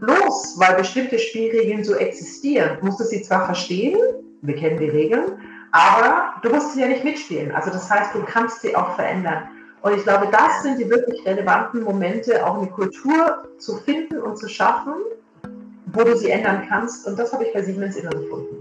bloß weil bestimmte Spielregeln so existieren, musst du sie zwar verstehen, wir kennen die Regeln, aber du musst sie ja nicht mitspielen. Also das heißt, du kannst sie auch verändern. Und ich glaube, das sind die wirklich relevanten Momente, auch eine Kultur zu finden und zu schaffen, wo du sie ändern kannst. Und das habe ich bei Siemens immer gefunden.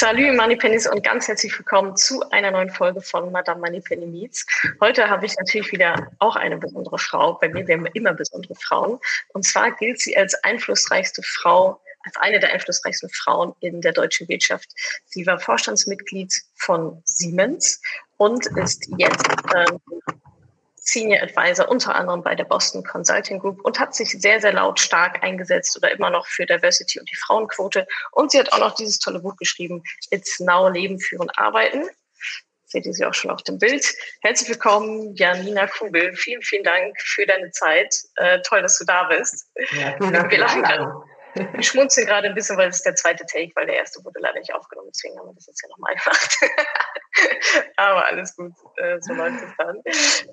Salut Moneypennies und ganz herzlich willkommen zu einer neuen Folge von Madame Moneypenny Meets. Heute habe ich natürlich wieder auch eine besondere Frau. Bei mir werden wir immer besondere Frauen. Und zwar gilt sie als einflussreichste Frau, als eine der einflussreichsten Frauen in der deutschen Wirtschaft. Sie war Vorstandsmitglied von Siemens und ist jetzt ähm, Senior Advisor unter anderem bei der Boston Consulting Group und hat sich sehr, sehr lautstark eingesetzt oder immer noch für Diversity und die Frauenquote. Und sie hat auch noch dieses tolle Buch geschrieben, It's Now Leben, Führen, Arbeiten. Seht ihr sie auch schon auf dem Bild. Herzlich willkommen, Janina Kugel. Vielen, vielen Dank für deine Zeit. Äh, toll, dass du da bist. Ja, vielen Dank. Wir lachen gerade. Wir schmunzeln gerade ein bisschen, weil es ist der zweite Take, weil der erste wurde leider nicht aufgenommen. Deswegen haben wir das jetzt ja nochmal gemacht. Aber alles gut, äh, so läuft es dann.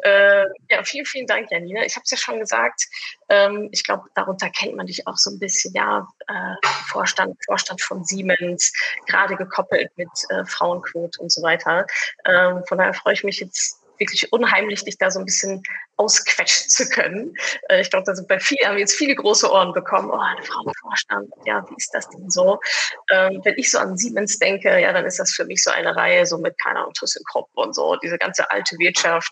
Äh, ja, vielen, vielen Dank, Janina. Ich habe es ja schon gesagt, ähm, ich glaube, darunter kennt man dich auch so ein bisschen, ja, äh, Vorstand, Vorstand von Siemens, gerade gekoppelt mit äh, Frauenquote und so weiter. Ähm, von daher freue ich mich jetzt wirklich unheimlich, dich da so ein bisschen ausquetschen zu können. Äh, ich glaube, da sind bei vielen, haben jetzt viele große Ohren bekommen. Oh, eine Frau im Vorstand, ja, wie ist das denn so? Ähm, wenn ich so an Siemens denke, ja, dann ist das für mich so eine Reihe so mit, keine Ahnung, ThyssenKrupp und so, diese ganze alte Wirtschaft,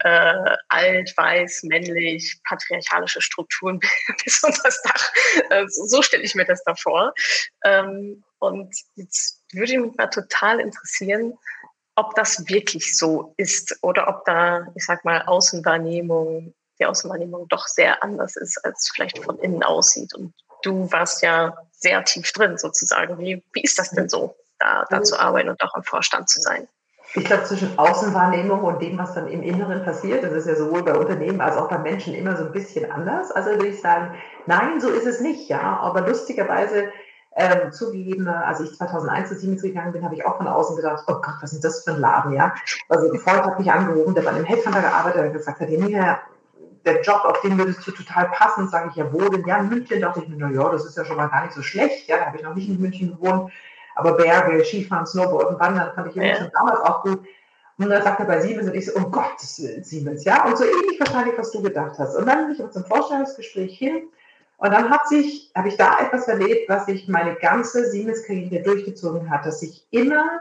äh, alt, weiß, männlich, patriarchalische Strukturen bis unter das Dach. Äh, so stelle ich mir das da vor. Ähm, und jetzt würde mich mal total interessieren, ob das wirklich so ist oder ob da, ich sag mal, Außenwahrnehmung, die Außenwahrnehmung doch sehr anders ist, als vielleicht von innen aussieht. Und du warst ja sehr tief drin sozusagen. Wie, wie ist das denn so, da, da zu arbeiten und auch im Vorstand zu sein? Ich glaube, zwischen Außenwahrnehmung und dem, was dann im Inneren passiert, das ist ja sowohl bei Unternehmen als auch bei Menschen immer so ein bisschen anders. Also würde ich sagen, nein, so ist es nicht, ja. Aber lustigerweise ähm, zugegeben, als ich 2001 zu Siemens gegangen bin, habe ich auch von außen gedacht, oh Gott, was ist das für ein Laden, ja? Also Freund hat mich angerufen, der bei einem Headhunter gearbeitet hat und gesagt hat, ja, der Job, auf den würdest du total passen, sage ich, ja, wo denn? Ja, München, dachte ich mir, na ja, das ist ja schon mal gar nicht so schlecht, ja, da habe ich noch nicht in München gewohnt, aber Berge, Skifahren, Snowboarden, Wandern fand ich ja. schon damals auch gut. Und dann sagt er bei Siemens und ich so, um Gottes Willen, Siemens, ja, und so ähnlich wahrscheinlich, was du gedacht hast. Und dann bin ich zum Vorstellungsgespräch hin und dann hat sich, habe ich da etwas erlebt, was sich meine ganze Siemens-Karriere durchgezogen hat, dass ich immer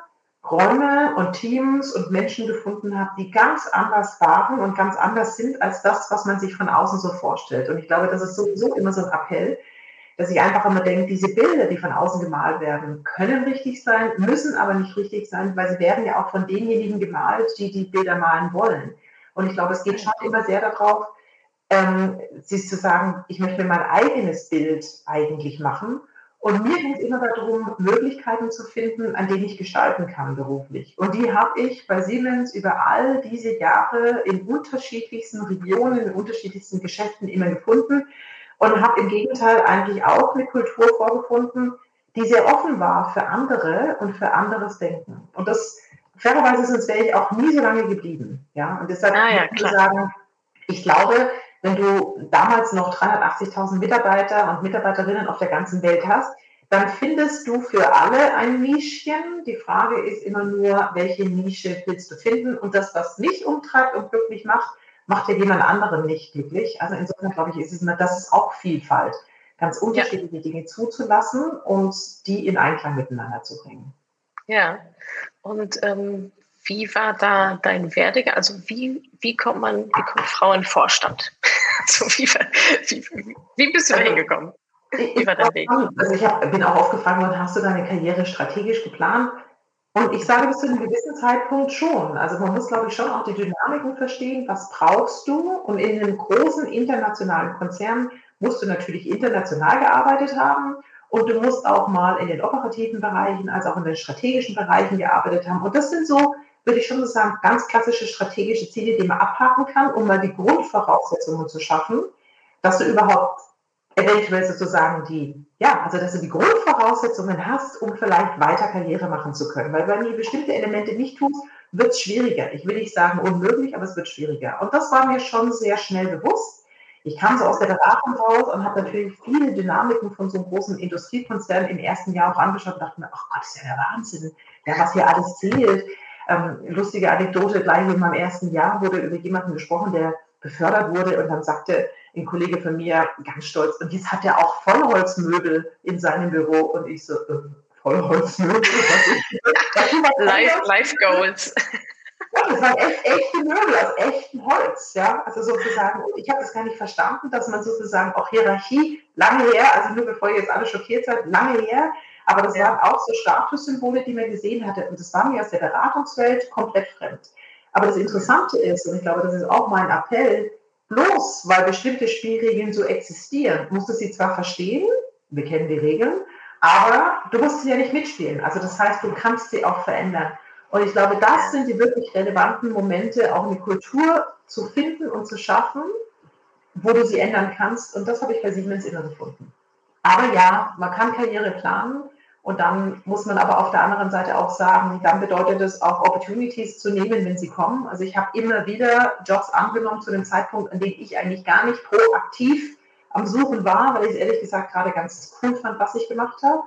Räume und Teams und Menschen gefunden habe, die ganz anders waren und ganz anders sind als das, was man sich von außen so vorstellt. Und ich glaube, das ist sowieso immer so ein Appell, dass ich einfach immer denke, diese Bilder, die von außen gemalt werden, können richtig sein, müssen aber nicht richtig sein, weil sie werden ja auch von denjenigen gemalt, die die Bilder malen wollen. Und ich glaube, es geht schon immer sehr darauf, ähm, sich zu sagen, ich möchte mein eigenes Bild eigentlich machen. Und mir ging es immer darum, Möglichkeiten zu finden, an denen ich gestalten kann beruflich. Und die habe ich bei Siemens über all diese Jahre in unterschiedlichsten Regionen, in unterschiedlichsten Geschäften immer gefunden und habe im Gegenteil eigentlich auch eine Kultur vorgefunden, die sehr offen war für andere und für anderes Denken. Und das, fairerweise, sonst wäre ich auch nie so lange geblieben. Ja, und deshalb ah, ja, ich sagen, ich glaube, wenn du damals noch 380.000 Mitarbeiter und Mitarbeiterinnen auf der ganzen Welt hast, dann findest du für alle ein Nischchen. Die Frage ist immer nur, welche Nische willst du finden? Und das, was mich umtreibt und glücklich macht, macht ja jemand anderen nicht glücklich. Also insofern glaube ich, ist es immer, das ist auch Vielfalt, ganz unterschiedliche ja. Dinge zuzulassen und die in Einklang miteinander zu bringen. Ja, und ähm, wie war da dein Werdegang? Also wie, wie kommt man, wie kommt Frau in Vorstand? Also wie, wie, wie bist du da also, hingekommen? Weg? Also ich hab, bin auch aufgefragt worden, hast du deine Karriere strategisch geplant? Und ich sage bis zu einem gewissen Zeitpunkt schon. Also man muss, glaube ich, schon auch die Dynamiken verstehen. Was brauchst du? Und in einem großen internationalen Konzern musst du natürlich international gearbeitet haben. Und du musst auch mal in den operativen Bereichen, als auch in den strategischen Bereichen gearbeitet haben. Und das sind so würde ich schon so sagen, ganz klassische strategische Ziele, die man abhaken kann, um mal die Grundvoraussetzungen zu schaffen, dass du überhaupt eventuell sozusagen die, ja, also dass du die Grundvoraussetzungen hast, um vielleicht weiter Karriere machen zu können. Weil wenn du bestimmte Elemente nicht tust, wird es schwieriger. Ich will nicht sagen unmöglich, aber es wird schwieriger. Und das war mir schon sehr schnell bewusst. Ich kam so aus der Beratung raus und habe natürlich viele Dynamiken von so einem großen Industriekonzern im ersten Jahr auch angeschaut und dachte mir, ach Gott, ist ja der Wahnsinn, ja, was hier alles zählt. Ähm, lustige Anekdote, gleich in meinem ersten Jahr wurde über jemanden gesprochen, der befördert wurde und dann sagte ein Kollege von mir ganz stolz, und jetzt hat er auch Vollholzmöbel in seinem Büro und ich so, äh, Vollholzmöbel? life, life Goals. Ja, das waren echt echte Möbel aus echtem Holz, ja. Also sozusagen, ich habe das gar nicht verstanden, dass man sozusagen auch Hierarchie, lange her, also nur bevor ihr jetzt alle schockiert seid, lange her, aber das ja. waren auch so Statussymbole, die man gesehen hatte. Und das war mir aus der Beratungswelt komplett fremd. Aber das Interessante ist, und ich glaube, das ist auch mein Appell, bloß weil bestimmte Spielregeln so existieren, musst du sie zwar verstehen, wir kennen die Regeln, aber du musst sie ja nicht mitspielen. Also das heißt, du kannst sie auch verändern. Und ich glaube, das sind die wirklich relevanten Momente, auch eine Kultur zu finden und zu schaffen, wo du sie ändern kannst. Und das habe ich bei Siemens immer gefunden. Aber ja, man kann Karriere planen. Und dann muss man aber auf der anderen Seite auch sagen, dann bedeutet es auch Opportunities zu nehmen, wenn sie kommen. Also ich habe immer wieder Jobs angenommen zu dem Zeitpunkt, an dem ich eigentlich gar nicht proaktiv am Suchen war, weil ich es ehrlich gesagt gerade ganz cool fand, was ich gemacht habe.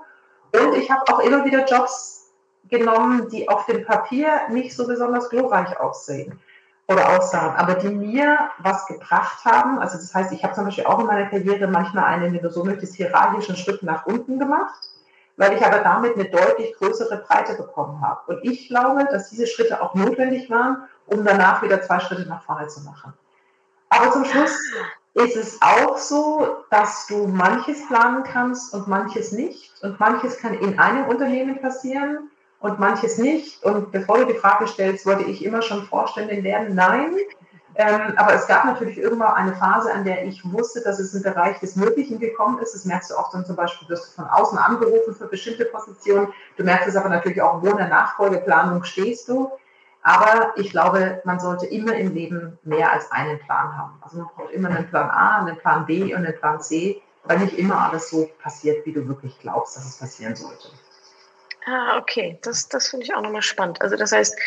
Und ich habe auch immer wieder Jobs genommen, die auf dem Papier nicht so besonders glorreich aussehen oder aussahen, aber die mir was gebracht haben. Also das heißt, ich habe zum Beispiel auch in meiner Karriere manchmal einen, wenn du so möchtest, hierarchischen Schritt nach unten gemacht, weil ich aber damit eine deutlich größere Breite bekommen habe. Und ich glaube, dass diese Schritte auch notwendig waren, um danach wieder zwei Schritte nach vorne zu machen. Aber zum Schluss ist es auch so, dass du manches planen kannst und manches nicht. Und manches kann in einem Unternehmen passieren und manches nicht. Und bevor du die Frage stellst, wollte ich immer schon Vorständin werden? Nein. Ähm, aber es gab natürlich irgendwann eine Phase, an der ich wusste, dass es im Bereich des Möglichen gekommen ist. Das merkst du auch dann zum Beispiel, wirst du von außen angerufen für bestimmte Positionen. Du merkst es aber natürlich auch, wo in der Nachfolgeplanung stehst du. Aber ich glaube, man sollte immer im Leben mehr als einen Plan haben. Also man braucht immer einen Plan A, einen Plan B und einen Plan C, weil nicht immer alles so passiert, wie du wirklich glaubst, dass es passieren sollte. Ah, okay. Das, das finde ich auch nochmal spannend. Also das heißt,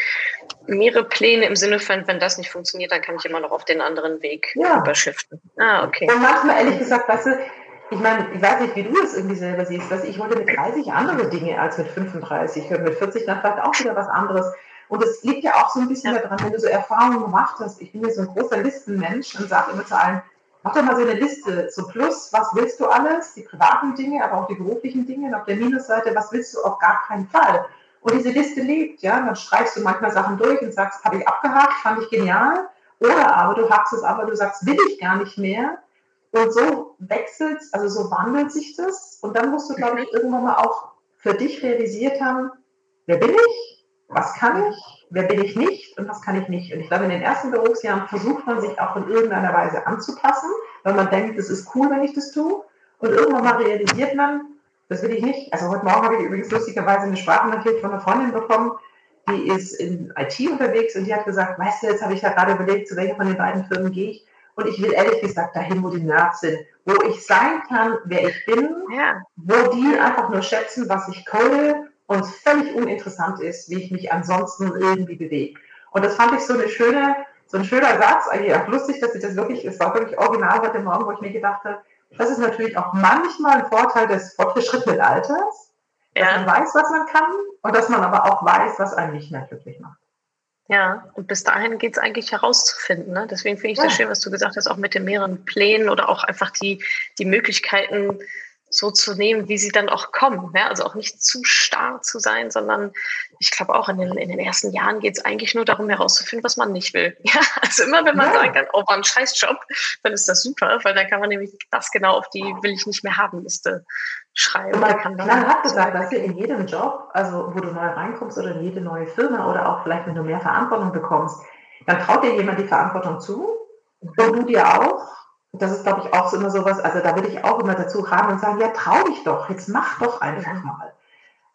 mehrere Pläne im Sinne von, wenn das nicht funktioniert, dann kann ich immer noch auf den anderen Weg ja. überschiften. Ah, okay. Und manchmal, ehrlich gesagt, weißt du, ich meine, ich weiß nicht, wie du das irgendwie selber siehst, dass ich wollte mit 30 andere Dinge als mit 35 und mit 40 dann vielleicht auch wieder was anderes. Und es liegt ja auch so ein bisschen ja. daran, wenn du so Erfahrungen gemacht hast. Ich bin ja so ein großer Listenmensch und sage immer zu allen, Mach doch mal so eine Liste, so plus, was willst du alles, die privaten Dinge, aber auch die beruflichen Dinge, und auf der Minusseite, was willst du auf gar keinen Fall. Und diese Liste lebt, ja, dann streichst du manchmal Sachen durch und sagst, habe ich abgehakt, fand ich genial, oder aber du hackst es aber, du sagst, will ich gar nicht mehr. Und so wechselt, also so wandelt sich das. Und dann musst du, glaube ich, irgendwann mal auch für dich realisiert haben, wer bin ich, was kann ich, wer bin ich nicht und was kann ich nicht. Und ich glaube, in den ersten Berufsjahren versucht man sich auch in irgendeiner Weise anzupassen, weil man denkt, es ist cool, wenn ich das tue. Und irgendwann mal realisiert man, das will ich nicht. Also heute Morgen habe ich übrigens lustigerweise eine Sprachnachricht von einer Freundin bekommen, die ist in IT unterwegs und die hat gesagt, weißt du, jetzt habe ich da gerade überlegt, zu welcher von den beiden Firmen gehe ich. Und ich will ehrlich gesagt dahin, wo die Nerds sind, wo ich sein kann, wer ich bin, ja. wo die einfach nur schätzen, was ich code und völlig uninteressant ist, wie ich mich ansonsten irgendwie bewege. Und das fand ich so eine schöne, so ein schöner Satz, eigentlich auch lustig, dass ich das wirklich, es war wirklich original heute Morgen, wo ich mir gedacht habe, das ist natürlich auch manchmal ein Vorteil des fortgeschrittenen Alters, dass ja. man weiß, was man kann und dass man aber auch weiß, was einen nicht mehr glücklich macht. Ja, und bis dahin geht es eigentlich herauszufinden. Ne? Deswegen finde ich ja. das schön, was du gesagt hast, auch mit den mehreren Plänen oder auch einfach die, die Möglichkeiten, so zu nehmen, wie sie dann auch kommen. Ja? Also auch nicht zu starr zu sein, sondern ich glaube auch in den, in den ersten Jahren geht es eigentlich nur darum herauszufinden, was man nicht will. Ja? Also immer wenn man ja. sagen kann, oh, war ein Scheißjob, dann ist das super, weil dann kann man nämlich das genau auf die will ich nicht mehr haben Liste schreiben. Man, kann man hat gesagt, dass du in jedem Job, also wo du neu reinkommst oder in jede neue Firma oder auch vielleicht, wenn du mehr Verantwortung bekommst, dann traut dir jemand die Verantwortung zu und du dir auch das ist, glaube ich, auch so immer sowas, also da würde ich auch immer dazu raten und sagen, ja, trau dich doch, jetzt mach doch einfach mhm. mal.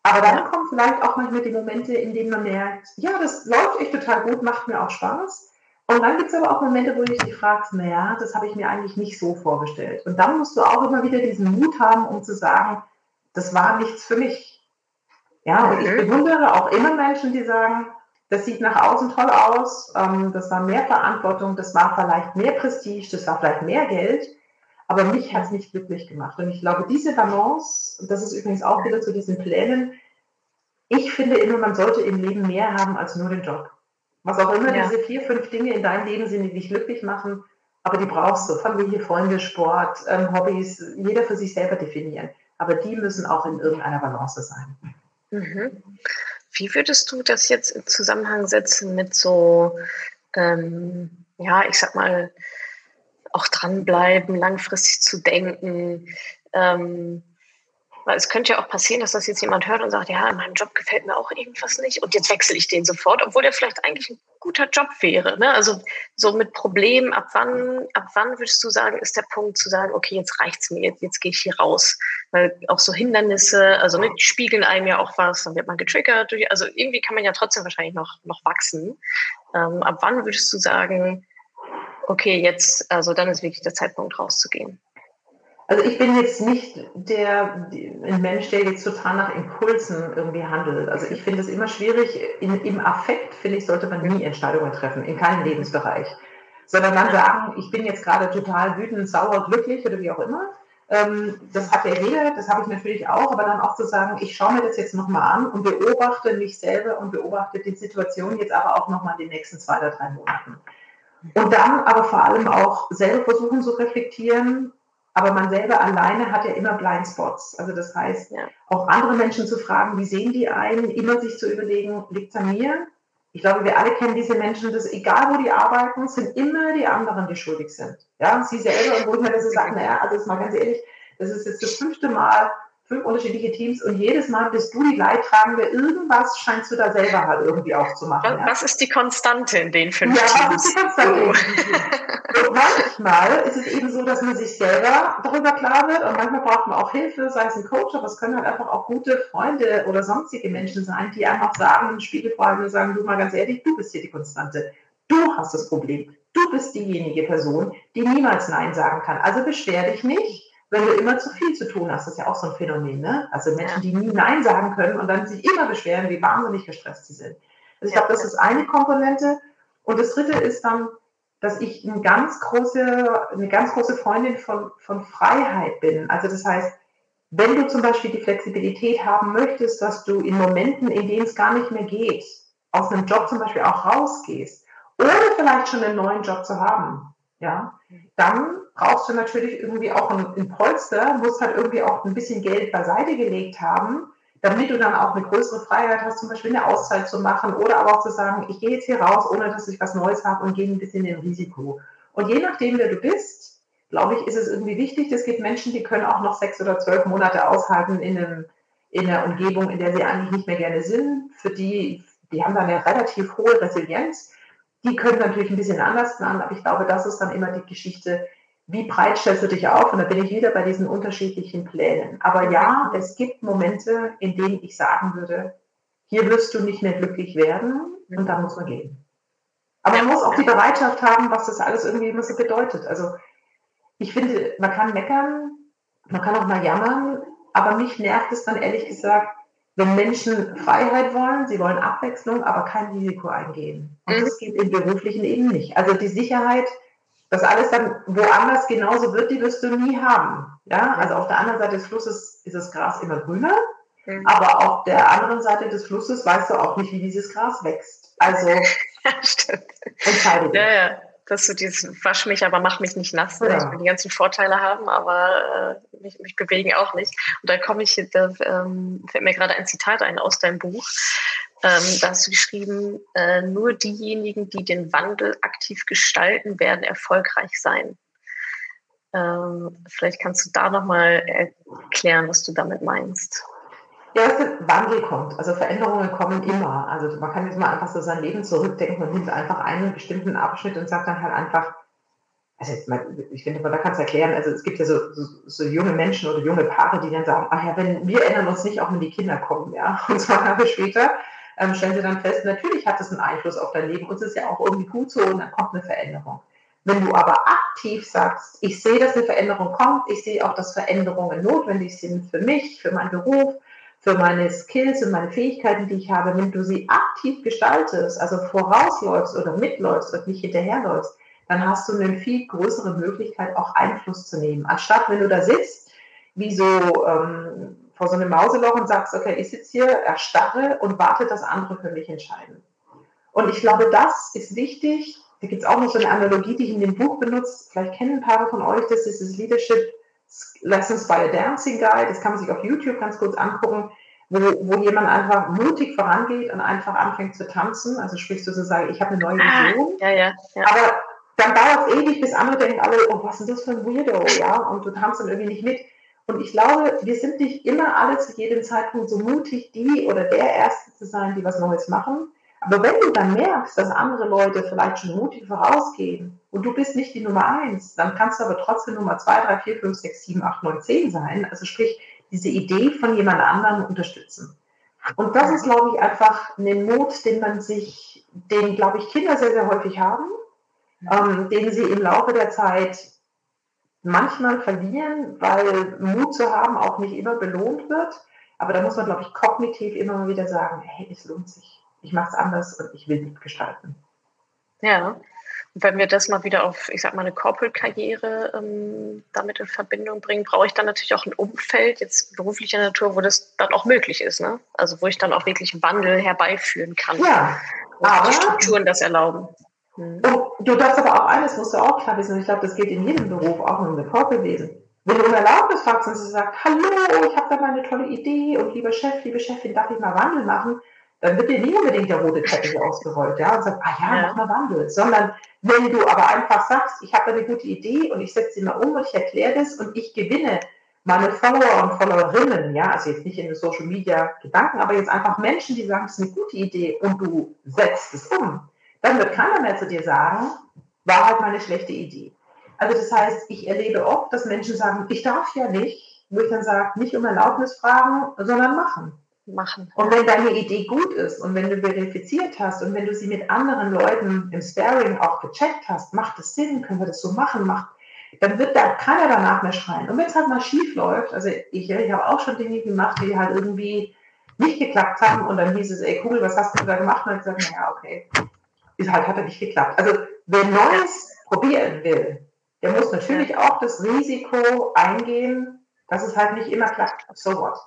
Aber dann ja. kommen vielleicht auch manchmal die Momente, in denen man merkt, ja, das läuft echt total gut, macht mir auch Spaß. Und dann gibt es aber auch Momente, wo du dich fragst, naja, das habe ich mir eigentlich nicht so vorgestellt. Und dann musst du auch immer wieder diesen Mut haben, um zu sagen, das war nichts für mich. Ja, und ich bewundere auch immer Menschen, die sagen, das sieht nach außen toll aus, ähm, das war mehr Verantwortung, das war vielleicht mehr Prestige, das war vielleicht mehr Geld, aber mich hat es nicht glücklich gemacht. Und ich glaube, diese Balance, das ist übrigens auch wieder zu diesen Plänen, ich finde immer, man sollte im Leben mehr haben als nur den Job. Was auch immer ja. diese vier, fünf Dinge in deinem Leben sind, die dich glücklich machen, aber die brauchst du. Familie, Freunde, Sport, ähm, Hobbys, jeder für sich selber definieren. Aber die müssen auch in irgendeiner Balance sein. Mhm. Wie würdest du das jetzt im Zusammenhang setzen mit so, ähm, ja, ich sag mal, auch dranbleiben, langfristig zu denken? Ähm, weil es könnte ja auch passieren, dass das jetzt jemand hört und sagt, ja, in meinem Job gefällt mir auch irgendwas nicht und jetzt wechsle ich den sofort, obwohl der vielleicht eigentlich ein guter Job wäre. Ne? Also so mit Problemen, ab wann, ab wann würdest du sagen, ist der Punkt zu sagen, okay, jetzt reicht's mir, jetzt, jetzt gehe ich hier raus. Weil auch so Hindernisse, also ne, die spiegeln einem ja auch was, dann wird man getriggert. Durch, also irgendwie kann man ja trotzdem wahrscheinlich noch, noch wachsen. Ähm, ab wann würdest du sagen, okay, jetzt, also dann ist wirklich der Zeitpunkt rauszugehen? Also ich bin jetzt nicht der ein Mensch, der jetzt total nach Impulsen irgendwie handelt. Also ich finde es immer schwierig. In, Im Affekt finde ich sollte man nie Entscheidungen treffen in keinem Lebensbereich, sondern dann sagen, ich bin jetzt gerade total wütend, sauer, glücklich oder wie auch immer. Ähm, das hat ja jeder, das habe ich natürlich auch, aber dann auch zu sagen, ich schaue mir das jetzt nochmal an und beobachte mich selber und beobachte die Situation jetzt aber auch nochmal in den nächsten zwei oder drei Monaten. Und dann aber vor allem auch selber versuchen zu reflektieren, aber man selber alleine hat ja immer Blindspots. Also das heißt, ja. auch andere Menschen zu fragen, wie sehen die einen, immer sich zu überlegen, liegt es an mir? Ich glaube, wir alle kennen diese Menschen, dass egal wo die arbeiten, sind immer die anderen, die schuldig sind. Ja, sie selber, und wo ich mir das so sage, naja, also jetzt mal ganz ehrlich, das ist jetzt das fünfte Mal, fünf unterschiedliche Teams und jedes Mal bist du die Leidtragende. Irgendwas scheinst du da selber halt irgendwie auch zu machen. Was, ja? ist die Konstante in den fünf ja, Teams? Ja, was ist die Konstante? Oh. und manchmal ist es eben so, dass man sich selber darüber klar wird und manchmal braucht man auch Hilfe, sei es ein Coach, aber es können halt einfach auch gute Freunde oder sonstige Menschen sein, die einfach sagen, im Spiegel und sagen, du mal ganz ehrlich, du bist hier die Konstante. Du hast das Problem. Du bist diejenige Person, die niemals Nein sagen kann. Also beschwer dich nicht wenn du immer zu viel zu tun hast. Das ist ja auch so ein Phänomen, ne? Also Menschen, die nie Nein sagen können und dann sich immer beschweren, wie wahnsinnig gestresst sie sind. Also ich glaube, das ist eine Komponente. Und das dritte ist dann, dass ich eine ganz große, eine ganz große Freundin von, von Freiheit bin. Also das heißt, wenn du zum Beispiel die Flexibilität haben möchtest, dass du in Momenten, in denen es gar nicht mehr geht, aus einem Job zum Beispiel auch rausgehst, ohne vielleicht schon einen neuen Job zu haben, ja, dann brauchst du natürlich irgendwie auch ein, ein Polster, musst halt irgendwie auch ein bisschen Geld beiseite gelegt haben, damit du dann auch eine größere Freiheit hast, zum Beispiel eine Auszeit zu machen oder aber auch zu sagen, ich gehe jetzt hier raus, ohne dass ich was Neues habe und gehe ein bisschen in Risiko. Und je nachdem, wer du bist, glaube ich, ist es irgendwie wichtig. Es gibt Menschen, die können auch noch sechs oder zwölf Monate aushalten in, einem, in einer Umgebung, in der sie eigentlich nicht mehr gerne sind. Für die, die haben dann eine relativ hohe Resilienz. Die können natürlich ein bisschen anders planen, aber ich glaube, das ist dann immer die Geschichte, wie breit stellst du dich auf? Und da bin ich wieder bei diesen unterschiedlichen Plänen. Aber ja, es gibt Momente, in denen ich sagen würde, hier wirst du nicht mehr glücklich werden und da muss man gehen. Aber man muss auch die Bereitschaft haben, was das alles irgendwie immer so bedeutet. Also ich finde, man kann meckern, man kann auch mal jammern, aber mich nervt es dann ehrlich gesagt, wenn Menschen Freiheit wollen, sie wollen Abwechslung, aber kein Risiko eingehen. Und das geht im beruflichen eben nicht. Also die Sicherheit, dass alles dann woanders genauso wird, die wirst du nie haben. Ja, also auf der anderen Seite des Flusses ist das Gras immer grüner, mhm. aber auf der anderen Seite des Flusses weißt du auch nicht, wie dieses Gras wächst. Also ja, stimmt. entscheide dich. Ja, ja. Dass du dieses Wasch mich, aber mach mich nicht nass. Ja. Ich will die ganzen Vorteile haben, aber äh, mich, mich bewegen auch nicht. Und da komme ich, da ähm, fällt mir gerade ein Zitat ein aus deinem Buch. Ähm, da hast du geschrieben, äh, nur diejenigen, die den Wandel aktiv gestalten, werden erfolgreich sein. Ähm, vielleicht kannst du da nochmal erklären, was du damit meinst. Ja, Wandel kommt. Also Veränderungen kommen immer. Also man kann jetzt mal einfach so sein Leben zurückdenken und nimmt einfach einen bestimmten Abschnitt und sagt dann halt einfach, also ich finde, man kann es erklären, also es gibt ja so, so, so, junge Menschen oder junge Paare, die dann sagen, ach ja, wenn wir erinnern uns nicht, auch wenn die Kinder kommen, ja, und zwei Jahre später ähm, stellen sie dann fest, natürlich hat es einen Einfluss auf dein Leben und es ist ja auch irgendwie gut so und dann kommt eine Veränderung. Wenn du aber aktiv sagst, ich sehe, dass eine Veränderung kommt, ich sehe auch, dass Veränderungen notwendig sind für mich, für meinen Beruf, für meine Skills und meine Fähigkeiten, die ich habe, wenn du sie aktiv gestaltest, also vorausläufst oder mitläufst und nicht hinterherläufst, dann hast du eine viel größere Möglichkeit, auch Einfluss zu nehmen. Anstatt wenn du da sitzt, wie so ähm, vor so einem Mauseloch und sagst, okay, ich sitze hier, erstarre und warte, dass andere für mich entscheiden. Und ich glaube, das ist wichtig. Da gibt es auch noch so eine Analogie, die ich in dem Buch benutze. Vielleicht kennen ein paar von euch das, ist das Leadership Lessons by a Dancing Guy, das kann man sich auf YouTube ganz kurz angucken, wo, wo jemand einfach mutig vorangeht und einfach anfängt zu tanzen. Also sprich sozusagen, ich habe eine neue ah, Vision. Ah, ja, ja, ja. Aber dann dauert es ewig, bis andere denken alle, oh, was ist das für ein Weirdo, ja? Und du tanzt dann irgendwie nicht mit. Und ich glaube, wir sind nicht immer alle zu jedem Zeitpunkt so mutig, die oder der Erste zu sein, die was Neues machen. Aber wenn du dann merkst, dass andere Leute vielleicht schon mutig vorausgehen und du bist nicht die Nummer eins, dann kannst du aber trotzdem Nummer zwei, drei, vier, fünf, sechs, sieben, acht, neun, zehn sein. Also sprich, diese Idee von jemand anderem unterstützen. Und das ist, glaube ich, einfach ein Mut, den man sich, den, glaube ich, Kinder sehr, sehr häufig haben, ähm, den sie im Laufe der Zeit manchmal verlieren, weil Mut zu haben auch nicht immer belohnt wird. Aber da muss man, glaube ich, kognitiv immer mal wieder sagen, hey, es lohnt sich ich mache es anders und ich will mitgestalten. Ja, und wenn wir das mal wieder auf, ich sag mal, eine Corporate-Karriere ähm, damit in Verbindung bringen, brauche ich dann natürlich auch ein Umfeld, jetzt beruflicher Natur, wo das dann auch möglich ist. Ne? Also wo ich dann auch wirklich Wandel herbeiführen kann. Ja, aber die Strukturen das erlauben. Mhm. Du darfst aber auch eines, musst du auch klar wissen, ich glaube, das geht in jedem Beruf, auch in einem Corporate-Wesen. Wenn du um Erlaubnis fragst und sie sagt, hallo, ich habe da mal eine tolle Idee und lieber Chef, liebe Chefin, darf ich mal Wandel machen? dann wird dir nie unbedingt der rote Teppich ausgerollt, ja, und sagt, ah ja, ja. mach mal Wandel. Sondern wenn du aber einfach sagst, ich habe eine gute Idee und ich setze sie mal um und ich erkläre das und ich gewinne meine Follower und Followerinnen, ja, also jetzt nicht in den Social Media Gedanken, aber jetzt einfach Menschen, die sagen, das ist eine gute Idee und du setzt es um, dann wird keiner mehr zu dir sagen, war halt meine schlechte Idee. Also das heißt, ich erlebe oft, dass Menschen sagen, ich darf ja nicht, wo ich dann sage, nicht um Erlaubnis fragen, sondern machen machen. Und wenn deine Idee gut ist und wenn du verifiziert hast und wenn du sie mit anderen Leuten im Sparing auch gecheckt hast, macht es Sinn, können wir das so machen, macht, dann wird da keiner danach mehr schreien. Und wenn es halt mal schief läuft, also ich, ich habe auch schon Dinge gemacht, die halt irgendwie nicht geklappt haben und dann hieß es, ey cool, was hast du da gemacht? Und ich gesagt, naja, okay, ist halt, hat er nicht geklappt. Also wer Neues probieren will, der muss natürlich auch das Risiko eingehen, dass es halt nicht immer klappt. So what?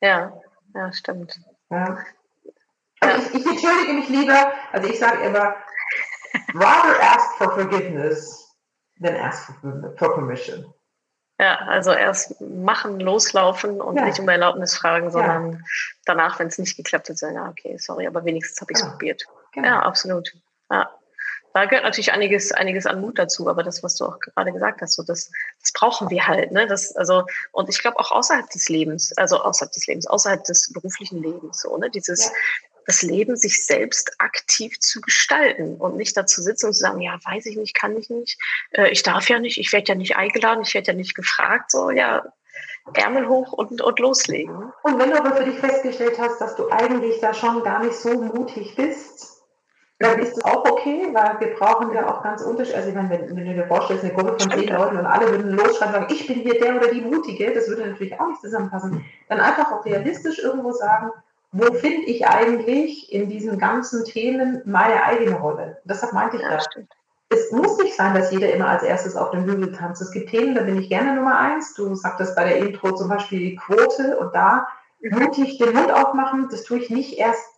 Ja, ja, stimmt. Ja. Also ich, ich entschuldige mich lieber, also ich sage immer, rather ask for forgiveness than ask for, for permission. Ja, also erst machen, loslaufen und ja. nicht um Erlaubnis fragen, sondern ja. danach, wenn es nicht geklappt hat, sagen, ja, okay, sorry, aber wenigstens habe ich es ja. probiert. Genau. Ja, absolut. Ja da gehört natürlich einiges, einiges an Mut dazu, aber das, was du auch gerade gesagt hast, so das, das brauchen wir halt, ne? Das, also, und ich glaube auch außerhalb des Lebens, also außerhalb des Lebens, außerhalb des beruflichen Lebens, so, ne? Dieses, ja. das Leben sich selbst aktiv zu gestalten und nicht dazu sitzen und zu sagen, ja, weiß ich nicht, kann ich nicht, äh, ich darf ja nicht, ich werde ja nicht eingeladen, ich werde ja nicht gefragt, so, ja, Ärmel hoch und, und loslegen. Und wenn du aber für dich festgestellt hast, dass du eigentlich da schon gar nicht so mutig bist, dann ist es auch okay, weil wir brauchen ja auch ganz unterschiedlich. Also, ich meine, wenn, wenn, du dir vorstellst, eine Gruppe von zehn Leuten und alle würden losschreien und sagen, ich bin hier der oder die Mutige, das würde natürlich auch nicht zusammenpassen. Dann einfach auch realistisch irgendwo sagen, wo finde ich eigentlich in diesen ganzen Themen meine eigene Rolle? Deshalb meinte ich das. Es muss nicht sein, dass jeder immer als erstes auf dem Hügel tanzt. Es gibt Themen, da bin ich gerne Nummer eins. Du sagtest bei der Intro zum Beispiel die Quote und da mhm. mutig den Mund aufmachen. Das tue ich nicht erst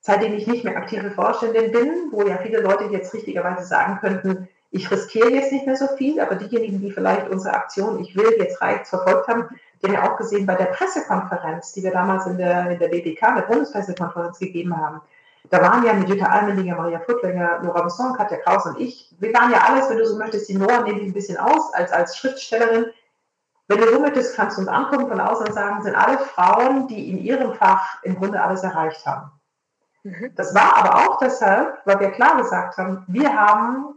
seitdem ich nicht mehr aktive Vorständin bin, wo ja viele Leute jetzt richtigerweise sagen könnten, ich riskiere jetzt nicht mehr so viel, aber diejenigen, die vielleicht unsere Aktion Ich will jetzt reicht verfolgt haben, die haben ja auch gesehen bei der Pressekonferenz, die wir damals in der, in der BBK, der Bundespressekonferenz gegeben haben. Da waren ja mit Jutta Almendinger, Maria Furtwänger, Nora Besson, Katja Kraus und ich. Wir waren ja alles, wenn du so möchtest, die Nora nehme ich ein bisschen aus als, als Schriftstellerin. Wenn du so möchtest, kannst du uns angucken von außen und sagen, sind alle Frauen, die in ihrem Fach im Grunde alles erreicht haben. Mhm. Das war aber auch deshalb, weil wir klar gesagt haben, wir haben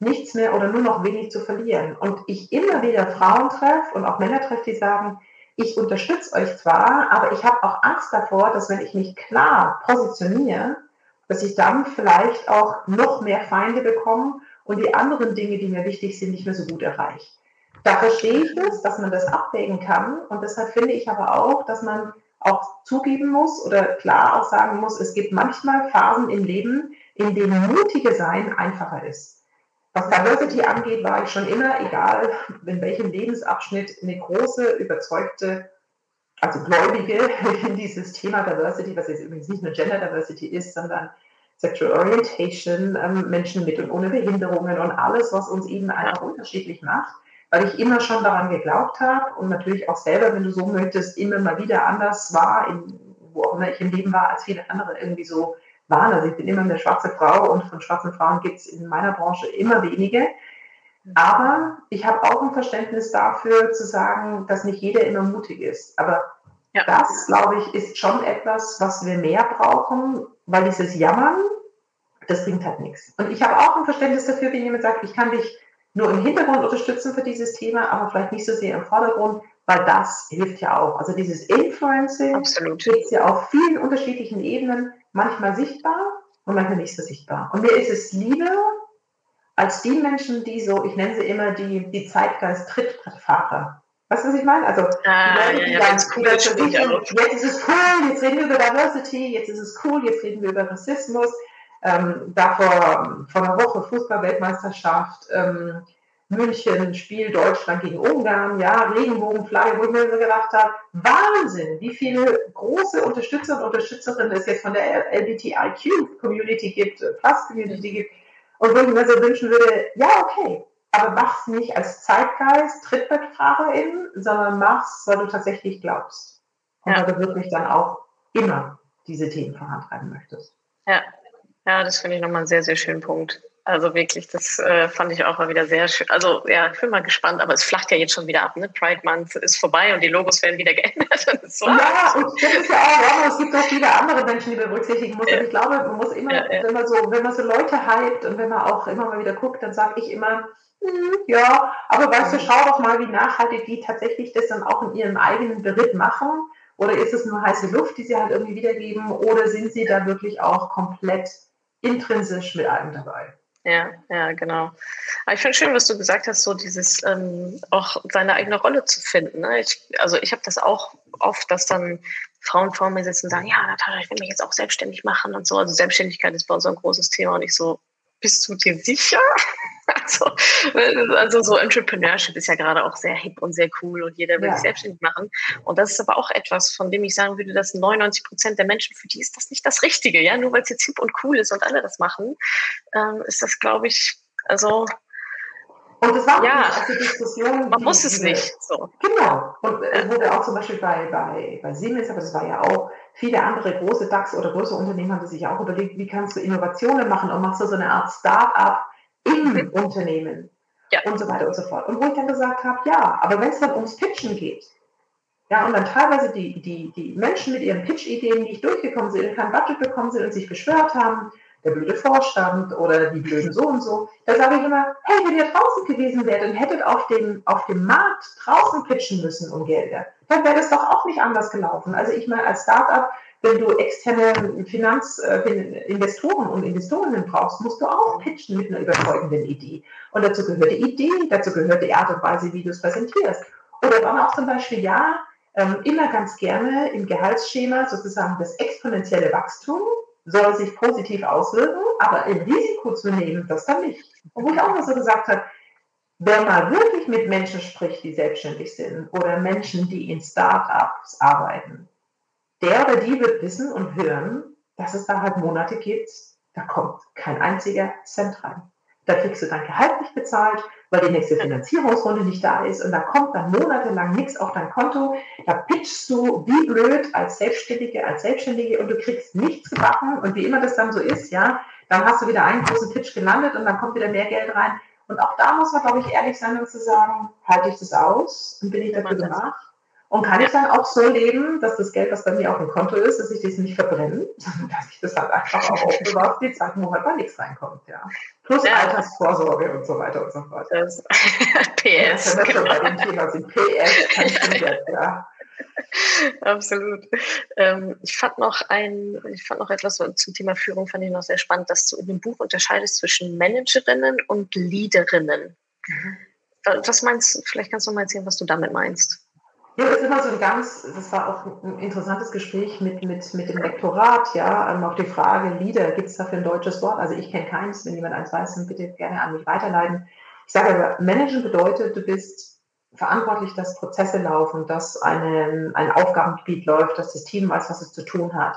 nichts mehr oder nur noch wenig zu verlieren. Und ich immer wieder Frauen treffe und auch Männer treffe, die sagen, ich unterstütze euch zwar, aber ich habe auch Angst davor, dass wenn ich mich klar positioniere, dass ich dann vielleicht auch noch mehr Feinde bekomme und die anderen Dinge, die mir wichtig sind, nicht mehr so gut erreiche. Da verstehe ich das, dass man das abwägen kann und deshalb finde ich aber auch, dass man auch zugeben muss oder klar auch sagen muss, es gibt manchmal Phasen im Leben, in denen mutige sein einfacher ist. Was Diversity angeht, war ich schon immer, egal in welchem Lebensabschnitt, eine große, überzeugte, also Gläubige in dieses Thema Diversity, was jetzt übrigens nicht nur Gender Diversity ist, sondern Sexual Orientation, ähm, Menschen mit und ohne Behinderungen und alles, was uns eben einfach unterschiedlich macht, weil ich immer schon daran geglaubt habe und natürlich auch selber, wenn du so möchtest, immer mal wieder anders war, in, wo auch immer ich im Leben war, als viele andere irgendwie so waren. Also ich bin immer eine schwarze Frau und von schwarzen Frauen gibt es in meiner Branche immer wenige. Aber ich habe auch ein Verständnis dafür zu sagen, dass nicht jeder immer mutig ist. Aber ja. das, glaube ich, ist schon etwas, was wir mehr brauchen, weil dieses Jammern, das bringt halt nichts. Und ich habe auch ein Verständnis dafür, wenn jemand sagt, ich kann dich nur im Hintergrund unterstützen für dieses Thema, aber vielleicht nicht so sehr im Vordergrund, weil das hilft ja auch. Also dieses Influencing es ja auf vielen unterschiedlichen Ebenen manchmal sichtbar und manchmal nicht so sichtbar. Und mir ist es lieber, als die Menschen, die so, ich nenne sie immer die, die Zeitgeist-Trittbrettfahrer. Weißt du, was ich meine? Also, ah, die Leute, die ja, dann cool, jetzt ist es cool, jetzt reden wir über Diversity, jetzt ist es cool, jetzt reden wir über Rassismus. Ähm, da vor, vor einer Woche Fußball-Weltmeisterschaft, ähm, München, Spiel Deutschland gegen Ungarn, ja, Regenbogenflagge, wo ich mir so gedacht habe, Wahnsinn, wie viele große Unterstützer und Unterstützerinnen es jetzt von der LGBTIQ-Community gibt, Plus-Community gibt, und wo ich mir so wünschen würde, ja, okay, aber mach's nicht als Zeitgeist, Trittbettfahrerin, sondern mach's, weil du tatsächlich glaubst. Und ja. weil du wirklich dann auch immer diese Themen vorantreiben möchtest. Ja, ja, das finde ich nochmal einen sehr, sehr schönen Punkt. Also wirklich, das äh, fand ich auch mal wieder sehr schön. Also ja, ich bin mal gespannt, aber es flacht ja jetzt schon wieder ab. Ne? Pride Month ist vorbei und die Logos werden wieder geändert. so ja, und das ist ja auch, es gibt auch viele andere Menschen, die man berücksichtigen muss. Ja. Und ich glaube, man muss immer, ja, ja. wenn man so, wenn man so Leute hypt und wenn man auch immer mal wieder guckt, dann sage ich immer, hm, ja, aber weißt du, schau doch mal, wie nachhaltig die tatsächlich das dann auch in ihrem eigenen Beritt machen. Oder ist es nur heiße Luft, die sie halt irgendwie wiedergeben? Oder sind sie da wirklich auch komplett intrinsisch mit allem dabei? Ja, ja, genau. Aber ich finde schön, was du gesagt hast, so dieses ähm, auch seine eigene Rolle zu finden. Ne? Ich, also ich habe das auch oft, dass dann Frauen vor mir sitzen und sagen, ja, Natascha, ich will mich jetzt auch selbstständig machen und so. Also Selbstständigkeit ist bei uns ein großes Thema und ich so, bist du dir sicher? Also, also so Entrepreneurship ist ja gerade auch sehr hip und sehr cool und jeder will ja. sich selbstständig machen. Und das ist aber auch etwas, von dem ich sagen würde, dass 99 Prozent der Menschen, für die ist das nicht das Richtige. Ja, nur weil es jetzt hip und cool ist und alle das machen, ähm, ist das, glaube ich, also und das war ja, auch die Diskussion. Man muss es nicht. So. Genau. Und es wurde auch zum Beispiel bei, bei, bei Siemens, aber das war ja auch, viele andere große DAX oder größere Unternehmen haben sich auch überlegt, wie kannst du Innovationen machen und machst du so eine Art Start-up im. Unternehmen ja. und so weiter und so fort. Und wo ich dann gesagt habe, ja, aber wenn es dann ums Pitchen geht, ja, und dann teilweise die, die, die Menschen mit ihren Pitch-Ideen nicht durchgekommen sind kein Budget bekommen sind und sich beschwert haben, der blöde Vorstand oder die blöden so und so, da sage ich immer, hey, wenn ihr draußen gewesen wärt und hättet auf dem, auf dem Markt draußen pitchen müssen um Gelder, dann wäre das doch auch nicht anders gelaufen. Also ich meine, als Startup wenn du externe Finanzinvestoren äh, und Investorinnen brauchst, musst du auch pitchen mit einer überzeugenden Idee. Und dazu gehört die Idee, dazu gehört die Art und Weise, wie du es präsentierst. Oder dann auch zum Beispiel, ja, ähm, immer ganz gerne im Gehaltsschema sozusagen das exponentielle Wachstum soll sich positiv auswirken, aber im Risiko zu nehmen, das dann nicht. Und wo ich auch mal so gesagt habe, wer mal wirklich mit Menschen spricht, die selbstständig sind oder Menschen, die in Startups arbeiten, der oder die wird wissen und hören, dass es da halt Monate gibt, da kommt kein einziger Cent rein. Da kriegst du dein Gehalt nicht bezahlt, weil die nächste Finanzierungsrunde nicht da ist und da kommt dann monatelang nichts auf dein Konto. Da pitchst du wie blöd als Selbstständige, als Selbstständige und du kriegst nichts gebacken und wie immer das dann so ist, ja, dann hast du wieder einen großen Pitch gelandet und dann kommt wieder mehr Geld rein. Und auch da muss man, glaube ich, ehrlich sein und zu sagen, halte ich das aus und bin ich dafür gemacht? Und kann ich dann auch so leben, dass das Geld, was bei mir auf dem Konto ist, dass ich das nicht verbrenne, sondern dass ich das halt einfach auch aufbewahre, die Zeit, wo halt mal nichts reinkommt, ja. Plus ja. Altersvorsorge und so weiter und so fort. Das, PS. Ja, das genau. bei dem Thema sind. PS, kann ich jetzt, ja. Absolut. Ähm, ich fand noch ein, ich fand noch etwas zum Thema Führung, fand ich noch sehr spannend, dass du in dem Buch unterscheidest zwischen Managerinnen und Leaderinnen. Mhm. Was meinst du, vielleicht kannst du mal erzählen, was du damit meinst. Ja, das ist immer so ein ganz, das war auch ein interessantes Gespräch mit, mit, mit dem Lektorat, ja, ähm, auf die Frage, Leader, gibt es dafür ein deutsches Wort? Also ich kenne keins, wenn jemand eins weiß, dann bitte gerne an mich weiterleiten. Ich sage aber, Managen bedeutet, du bist verantwortlich, dass Prozesse laufen, dass eine, ein Aufgabengebiet läuft, dass das Team weiß, was es zu tun hat.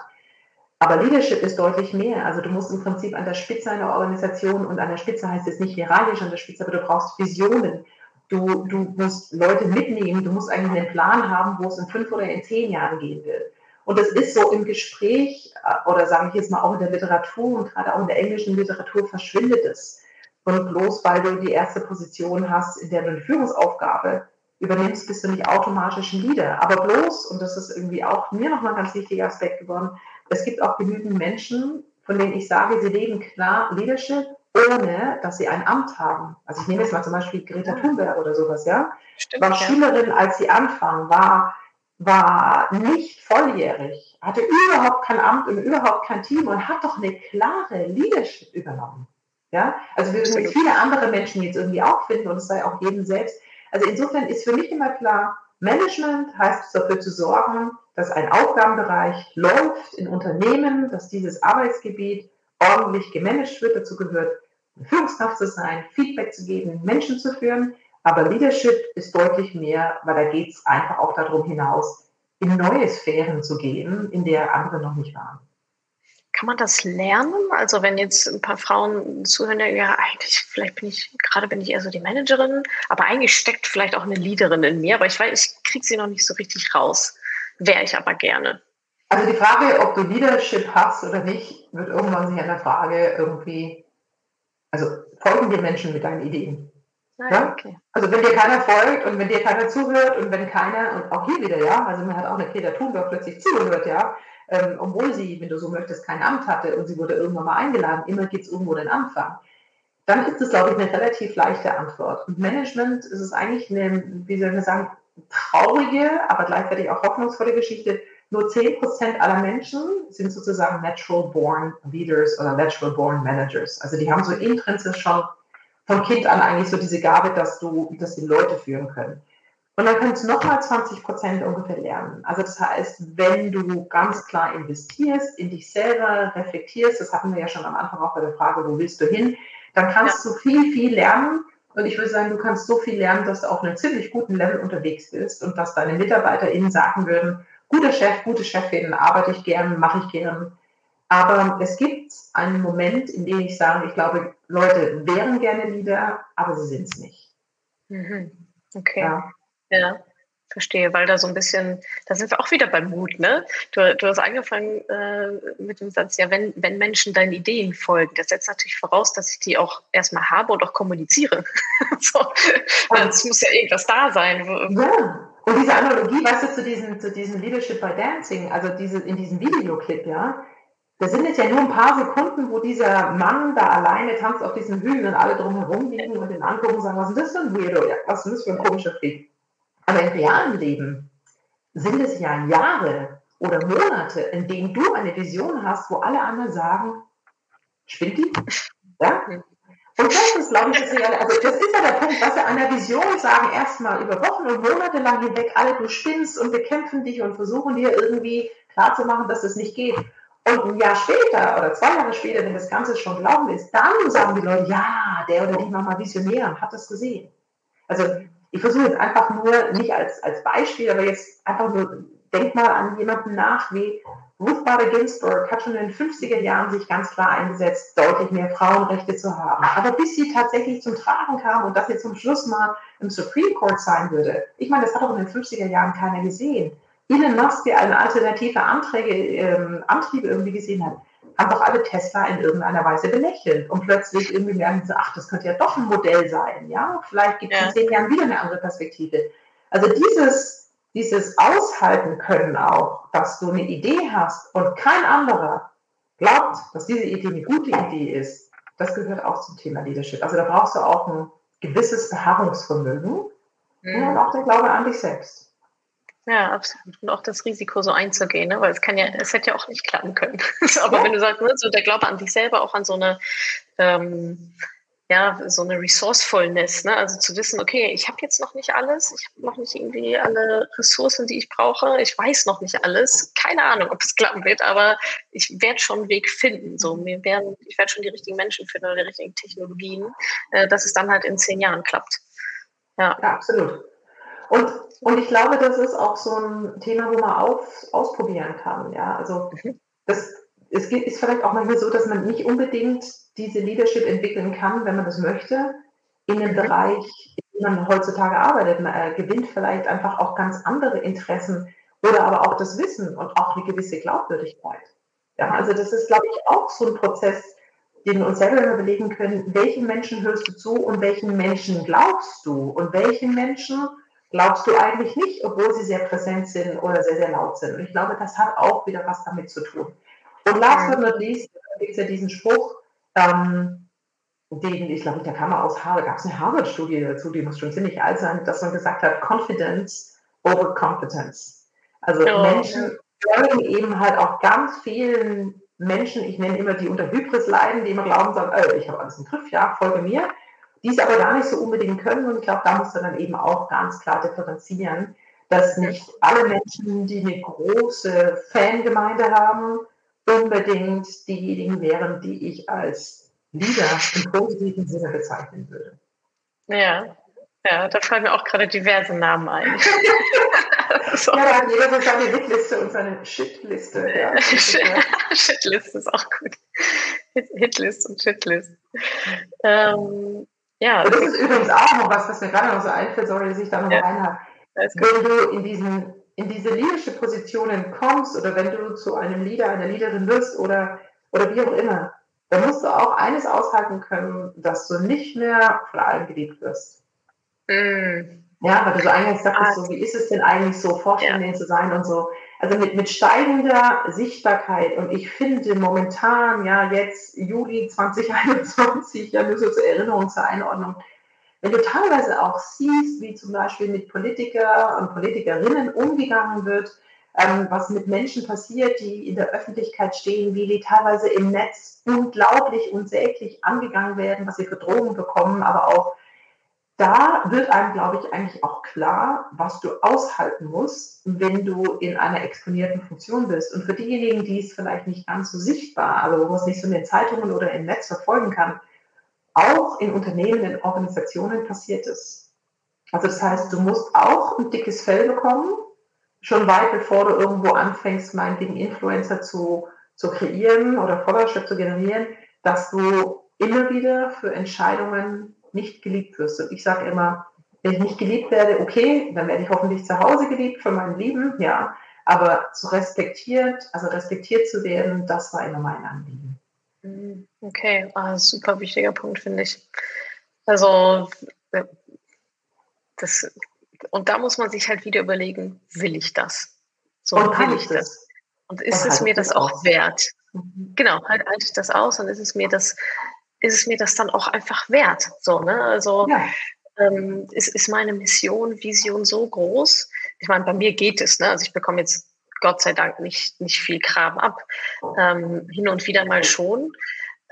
Aber Leadership ist deutlich mehr. Also du musst im Prinzip an der Spitze einer Organisation und an der Spitze heißt es nicht hierarchisch an der Spitze, aber du brauchst Visionen. Du, du musst Leute mitnehmen, du musst eigentlich einen Plan haben, wo es in fünf oder in zehn Jahren gehen will. Und das ist so im Gespräch äh, oder sage ich jetzt mal auch in der Literatur und gerade auch in der englischen Literatur verschwindet es. Und bloß weil du die erste Position hast, in der du eine Führungsaufgabe übernimmst, bist du nicht automatisch ein Leader. Aber bloß, und das ist irgendwie auch mir nochmal ein ganz wichtiger Aspekt geworden, es gibt auch genügend Menschen, von denen ich sage, sie leben klar Leadership, ohne dass sie ein Amt haben. Also ich nehme jetzt mal zum Beispiel Greta Thunberg oder sowas, ja. Stimmt, war Schülerin, als sie anfangen, war, war nicht volljährig, hatte überhaupt kein Amt und überhaupt kein Team und hat doch eine klare Leadership übernommen. Ja, also wir würden viele andere Menschen jetzt irgendwie auch finden und es sei auch jedem selbst. Also insofern ist für mich immer klar, Management heißt dafür zu sorgen, dass ein Aufgabenbereich läuft in Unternehmen, dass dieses Arbeitsgebiet ordentlich gemanagt wird. Dazu gehört, Führungskraft zu sein, Feedback zu geben, Menschen zu führen. Aber Leadership ist deutlich mehr, weil da geht es einfach auch darum hinaus, in neue Sphären zu gehen, in der andere noch nicht waren. Kann man das lernen? Also wenn jetzt ein paar Frauen zuhören, ja, eigentlich, vielleicht bin ich, gerade bin ich eher so die Managerin, aber eigentlich steckt vielleicht auch eine Leaderin in mir, aber ich weiß, ich kriege sie noch nicht so richtig raus. Wäre ich aber gerne. Also die Frage, ob du Leadership hast oder nicht, wird irgendwann sich an der Frage irgendwie, also folgen dir Menschen mit deinen Ideen? Nein, ja? okay. Also wenn dir keiner folgt und wenn dir keiner zuhört und wenn keiner, und auch hier wieder, ja, also man hat auch eine Greta Thunberg plötzlich zugehört, ja, ähm, obwohl sie, wenn du so möchtest, kein Amt hatte und sie wurde irgendwann mal eingeladen, immer geht es irgendwo den Anfang. Dann ist es, glaube ich, eine relativ leichte Antwort. Und Management ist es eigentlich eine, wie soll ich sagen, traurige, aber gleichzeitig auch hoffnungsvolle Geschichte. Nur 10% aller Menschen sind sozusagen natural born leaders oder natural born managers. Also die haben so intrinsisch schon von Kind an eigentlich so diese Gabe, dass du, dass die Leute führen können. Und dann kannst du nochmal 20 Prozent ungefähr lernen. Also das heißt, wenn du ganz klar investierst, in dich selber reflektierst, das hatten wir ja schon am Anfang auch bei der Frage, wo willst du hin, dann kannst ja. du viel, viel lernen. Und ich würde sagen, du kannst so viel lernen, dass du auf einem ziemlich guten Level unterwegs bist und dass deine MitarbeiterInnen sagen würden, guter Chef, gute Chefin, arbeite ich gern, mache ich gern. Aber es gibt einen Moment, in dem ich sage, ich glaube, Leute wären gerne Leader, aber sie sind es nicht. Mhm. Okay. Ja. Ja, verstehe, weil da so ein bisschen, da sind wir auch wieder beim Mut, ne? Du, du hast angefangen äh, mit dem Satz, ja, wenn, wenn Menschen deinen Ideen folgen, das setzt natürlich voraus, dass ich die auch erstmal habe und auch kommuniziere. so, es muss ja irgendwas da sein. Ja. Und diese Analogie, weißt du, zu diesem, zu diesem Leadership by Dancing, also diese, in diesem Videoclip, ja, da sind es ja nur ein paar Sekunden, wo dieser Mann da alleine tanzt auf diesem Hügel und alle drumherum liegen und den angucken und sagen, was ist das für ein Weirdo? Ja, was ist das für ein komischer Freak? Aber im realen Leben sind es ja Jahre oder Monate, in denen du eine Vision hast, wo alle anderen sagen, spinnt die? Ja? Und das ist, glaube ich, das, also das ist ja der Punkt, was wir an der Vision sagen, erstmal über Wochen und Monate lang hinweg, alle du spinnst und bekämpfen dich und versuchen dir irgendwie klarzumachen, dass das nicht geht. Und ein Jahr später oder zwei Jahre später, wenn das Ganze schon gelaufen ist, dann sagen die Leute, ja, der oder die war mal visionär und hat das gesehen. Also ich versuche jetzt einfach nur, nicht als, als Beispiel, aber jetzt einfach nur, denk mal an jemanden nach, wie Ruth Bader Ginsburg hat schon in den 50er Jahren sich ganz klar eingesetzt, deutlich mehr Frauenrechte zu haben. Aber bis sie tatsächlich zum Tragen kam und dass sie zum Schluss mal im Supreme Court sein würde, ich meine, das hat auch in den 50er Jahren keiner gesehen. Elon Musk, der eine alternative Anträge, ähm, Antriebe irgendwie gesehen hat, haben doch alle Tesla in irgendeiner Weise belächelt. Und plötzlich irgendwie merken sie, ach, das könnte ja doch ein Modell sein. Ja, vielleicht gibt es ja. in zehn Jahren wieder eine andere Perspektive. Also dieses, dieses Aushalten können auch, dass du eine Idee hast und kein anderer glaubt, dass diese Idee eine gute Idee ist, das gehört auch zum Thema Leadership. Also da brauchst du auch ein gewisses Beharrungsvermögen mhm. und auch der Glaube an dich selbst. Ja, absolut. Und auch das Risiko so einzugehen, ne? weil es kann ja, es hätte ja auch nicht klappen können. Aber ja. wenn du sagst, ne, so der Glaube an dich selber, auch an so eine, ähm, ja, so eine Resourcefulness, ne? also zu wissen, okay, ich habe jetzt noch nicht alles, ich habe noch nicht irgendwie alle Ressourcen, die ich brauche, ich weiß noch nicht alles, keine Ahnung, ob es klappen wird, aber ich werde schon einen Weg finden. So, mir werden, ich werde schon die richtigen Menschen finden oder die richtigen Technologien, äh, dass es dann halt in zehn Jahren klappt. Ja, ja absolut. Und, und ich glaube, das ist auch so ein Thema, wo man auf, ausprobieren kann. Ja, also mhm. das, es ist vielleicht auch manchmal so, dass man nicht unbedingt diese Leadership entwickeln kann, wenn man das möchte, in dem mhm. Bereich, in dem man heutzutage arbeitet. Man äh, gewinnt vielleicht einfach auch ganz andere Interessen oder aber auch das Wissen und auch eine gewisse Glaubwürdigkeit. Ja, also das ist, glaube ich, auch so ein Prozess, den wir uns selber überlegen können, welchen Menschen hörst du zu und welchen Menschen glaubst du und welchen Menschen glaubst du eigentlich nicht, obwohl sie sehr präsent sind oder sehr, sehr laut sind. Und ich glaube, das hat auch wieder was damit zu tun. Und last but not least gibt es ja diesen Spruch, ähm, den, ich glaube, der kam aus Harvard, gab es eine Harvard-Studie dazu, die muss schon ziemlich alt sein, dass man gesagt hat, Confidence over Competence. Also oh. Menschen folgen eben halt auch ganz vielen Menschen, ich nenne immer die unter Hybris leiden, die immer glauben, sagen, äh, ich habe alles im Griff, ja, folge mir die es aber gar nicht so unbedingt können. Und ich glaube, da muss man dann eben auch ganz klar differenzieren, dass nicht alle Menschen, die eine große Fangemeinde haben, unbedingt diejenigen wären, die ich als Leader im positiven Sinne bezeichnen würde. Ja, ja, da fallen mir auch gerade diverse Namen ein. so. Ja, da hat jeder so seine Hitliste und seine Shitliste. Ja. Shitliste ist auch gut. Hitlist und Shitlist. Ähm, ja. Und das ist übrigens auch noch was, was mir gerade noch so einfällt, sorry, dass ich da noch ja. rein habe. Wenn du in, diesen, in diese Leadership-Positionen kommst oder wenn du zu einem Leader, einer Leaderin wirst oder, oder wie auch immer, dann musst du auch eines aushalten können, dass du nicht mehr von allen geliebt wirst. Mm. Ja, weil du so eingangs sagtest, ah. so, wie ist es denn eigentlich so, Vorständin ja. zu sein und so. Also mit, mit steigender Sichtbarkeit und ich finde momentan, ja, jetzt Juli 2021, ja, nur so zur Erinnerung, zur Einordnung, wenn du teilweise auch siehst, wie zum Beispiel mit Politiker und Politikerinnen umgegangen wird, ähm, was mit Menschen passiert, die in der Öffentlichkeit stehen, wie die teilweise im Netz unglaublich unsäglich angegangen werden, was sie für Drogen bekommen, aber auch da wird einem, glaube ich, eigentlich auch klar, was du aushalten musst, wenn du in einer exponierten Funktion bist. Und für diejenigen, die es vielleicht nicht ganz so sichtbar, also wo man es nicht so in den Zeitungen oder im Netz verfolgen kann, auch in Unternehmen, in Organisationen passiert es. Also das heißt, du musst auch ein dickes Fell bekommen, schon weit bevor du irgendwo anfängst, meinetwegen Influencer zu, zu kreieren oder Followership zu generieren, dass du immer wieder für Entscheidungen nicht geliebt wirst. Und ich sage immer, wenn ich nicht geliebt werde, okay, dann werde ich hoffentlich zu Hause geliebt von meinem Lieben, ja. Aber zu respektiert, also respektiert zu werden, das war immer mein Anliegen. Okay, ah, super wichtiger Punkt, finde ich. Also, äh, das, und da muss man sich halt wieder überlegen, will ich das? So und will ich das? das? Und ist und es mir das auch aus. wert? Mhm. Genau, halt halte ich das aus und ist es mir das ist es mir das dann auch einfach wert. So, ne? Also ja. ähm, ist, ist meine Mission, Vision so groß. Ich meine, bei mir geht es, ne? Also ich bekomme jetzt Gott sei Dank nicht, nicht viel Kram ab. Ähm, hin und wieder mal schon.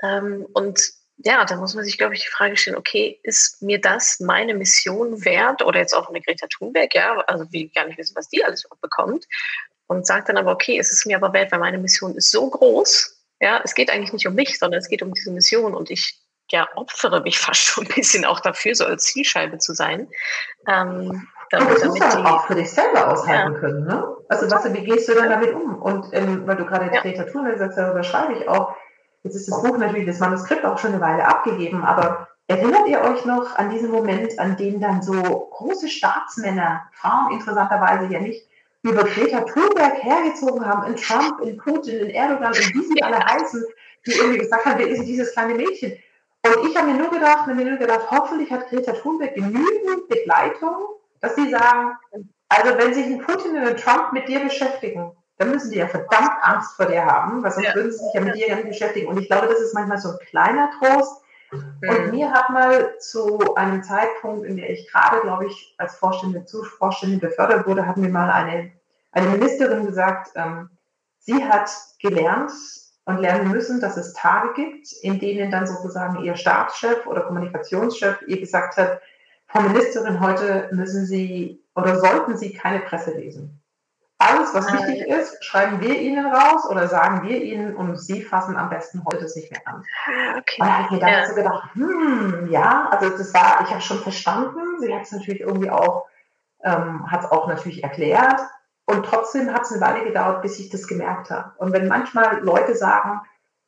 Ähm, und ja, da muss man sich, glaube ich, die Frage stellen, okay, ist mir das meine Mission wert? Oder jetzt auch eine Greta Thunberg, ja, also wie gar nicht wissen, was die alles bekommt. Und sagt dann aber, okay, ist es mir aber wert, weil meine Mission ist so groß, ja, es geht eigentlich nicht um mich, sondern es geht um diese Mission und ich ja, opfere mich fast schon ein bisschen auch dafür, so als Zielscheibe zu sein. Ähm, damit, Aber das musst du auch für dich selber aushalten ja. können. Ne? Also was, wie gehst du dann damit um? Und ähm, weil du gerade. Greta Thunberg sagst, darüber schreibe ich auch. Jetzt ist das Buch natürlich, das Manuskript auch schon eine Weile abgegeben, aber erinnert ihr euch noch an diesen Moment, an dem dann so große Staatsmänner, Frauen interessanterweise ja nicht, über Greta Thunberg hergezogen haben, in Trump, in Putin, in Erdogan, in wie sie alle heißen, die irgendwie gesagt haben, wer ist dieses kleine Mädchen? Und ich habe mir nur gedacht, mir nur gedacht, hoffentlich hat Greta Thunberg genügend Begleitung, dass sie sagen, also wenn sich ein Putin und ein Trump mit dir beschäftigen, dann müssen die ja verdammt Angst vor dir haben, weil sonst ja. würden sie sich ja mit dir nicht beschäftigen. Und ich glaube, das ist manchmal so ein kleiner Trost. Und mhm. mir hat mal zu einem Zeitpunkt, in der ich gerade, glaube ich, als Vorständin, zu Vorständin befördert wurde, hat mir mal eine eine Ministerin gesagt, ähm, sie hat gelernt und lernen müssen, dass es Tage gibt, in denen dann sozusagen ihr Staatschef oder Kommunikationschef ihr gesagt hat, Frau Ministerin, heute müssen Sie oder sollten Sie keine Presse lesen. Alles, was ah, wichtig ist, schreiben wir Ihnen raus oder sagen wir Ihnen und Sie fassen am besten heute es nicht mehr an. Ah, okay. Und da habe ich mir dann ja. so gedacht, hm, ja, also das war, ich habe schon verstanden. Sie hat es natürlich irgendwie auch, ähm, hat es auch natürlich erklärt. Und trotzdem hat es eine Weile gedauert, bis ich das gemerkt habe. Und wenn manchmal Leute sagen,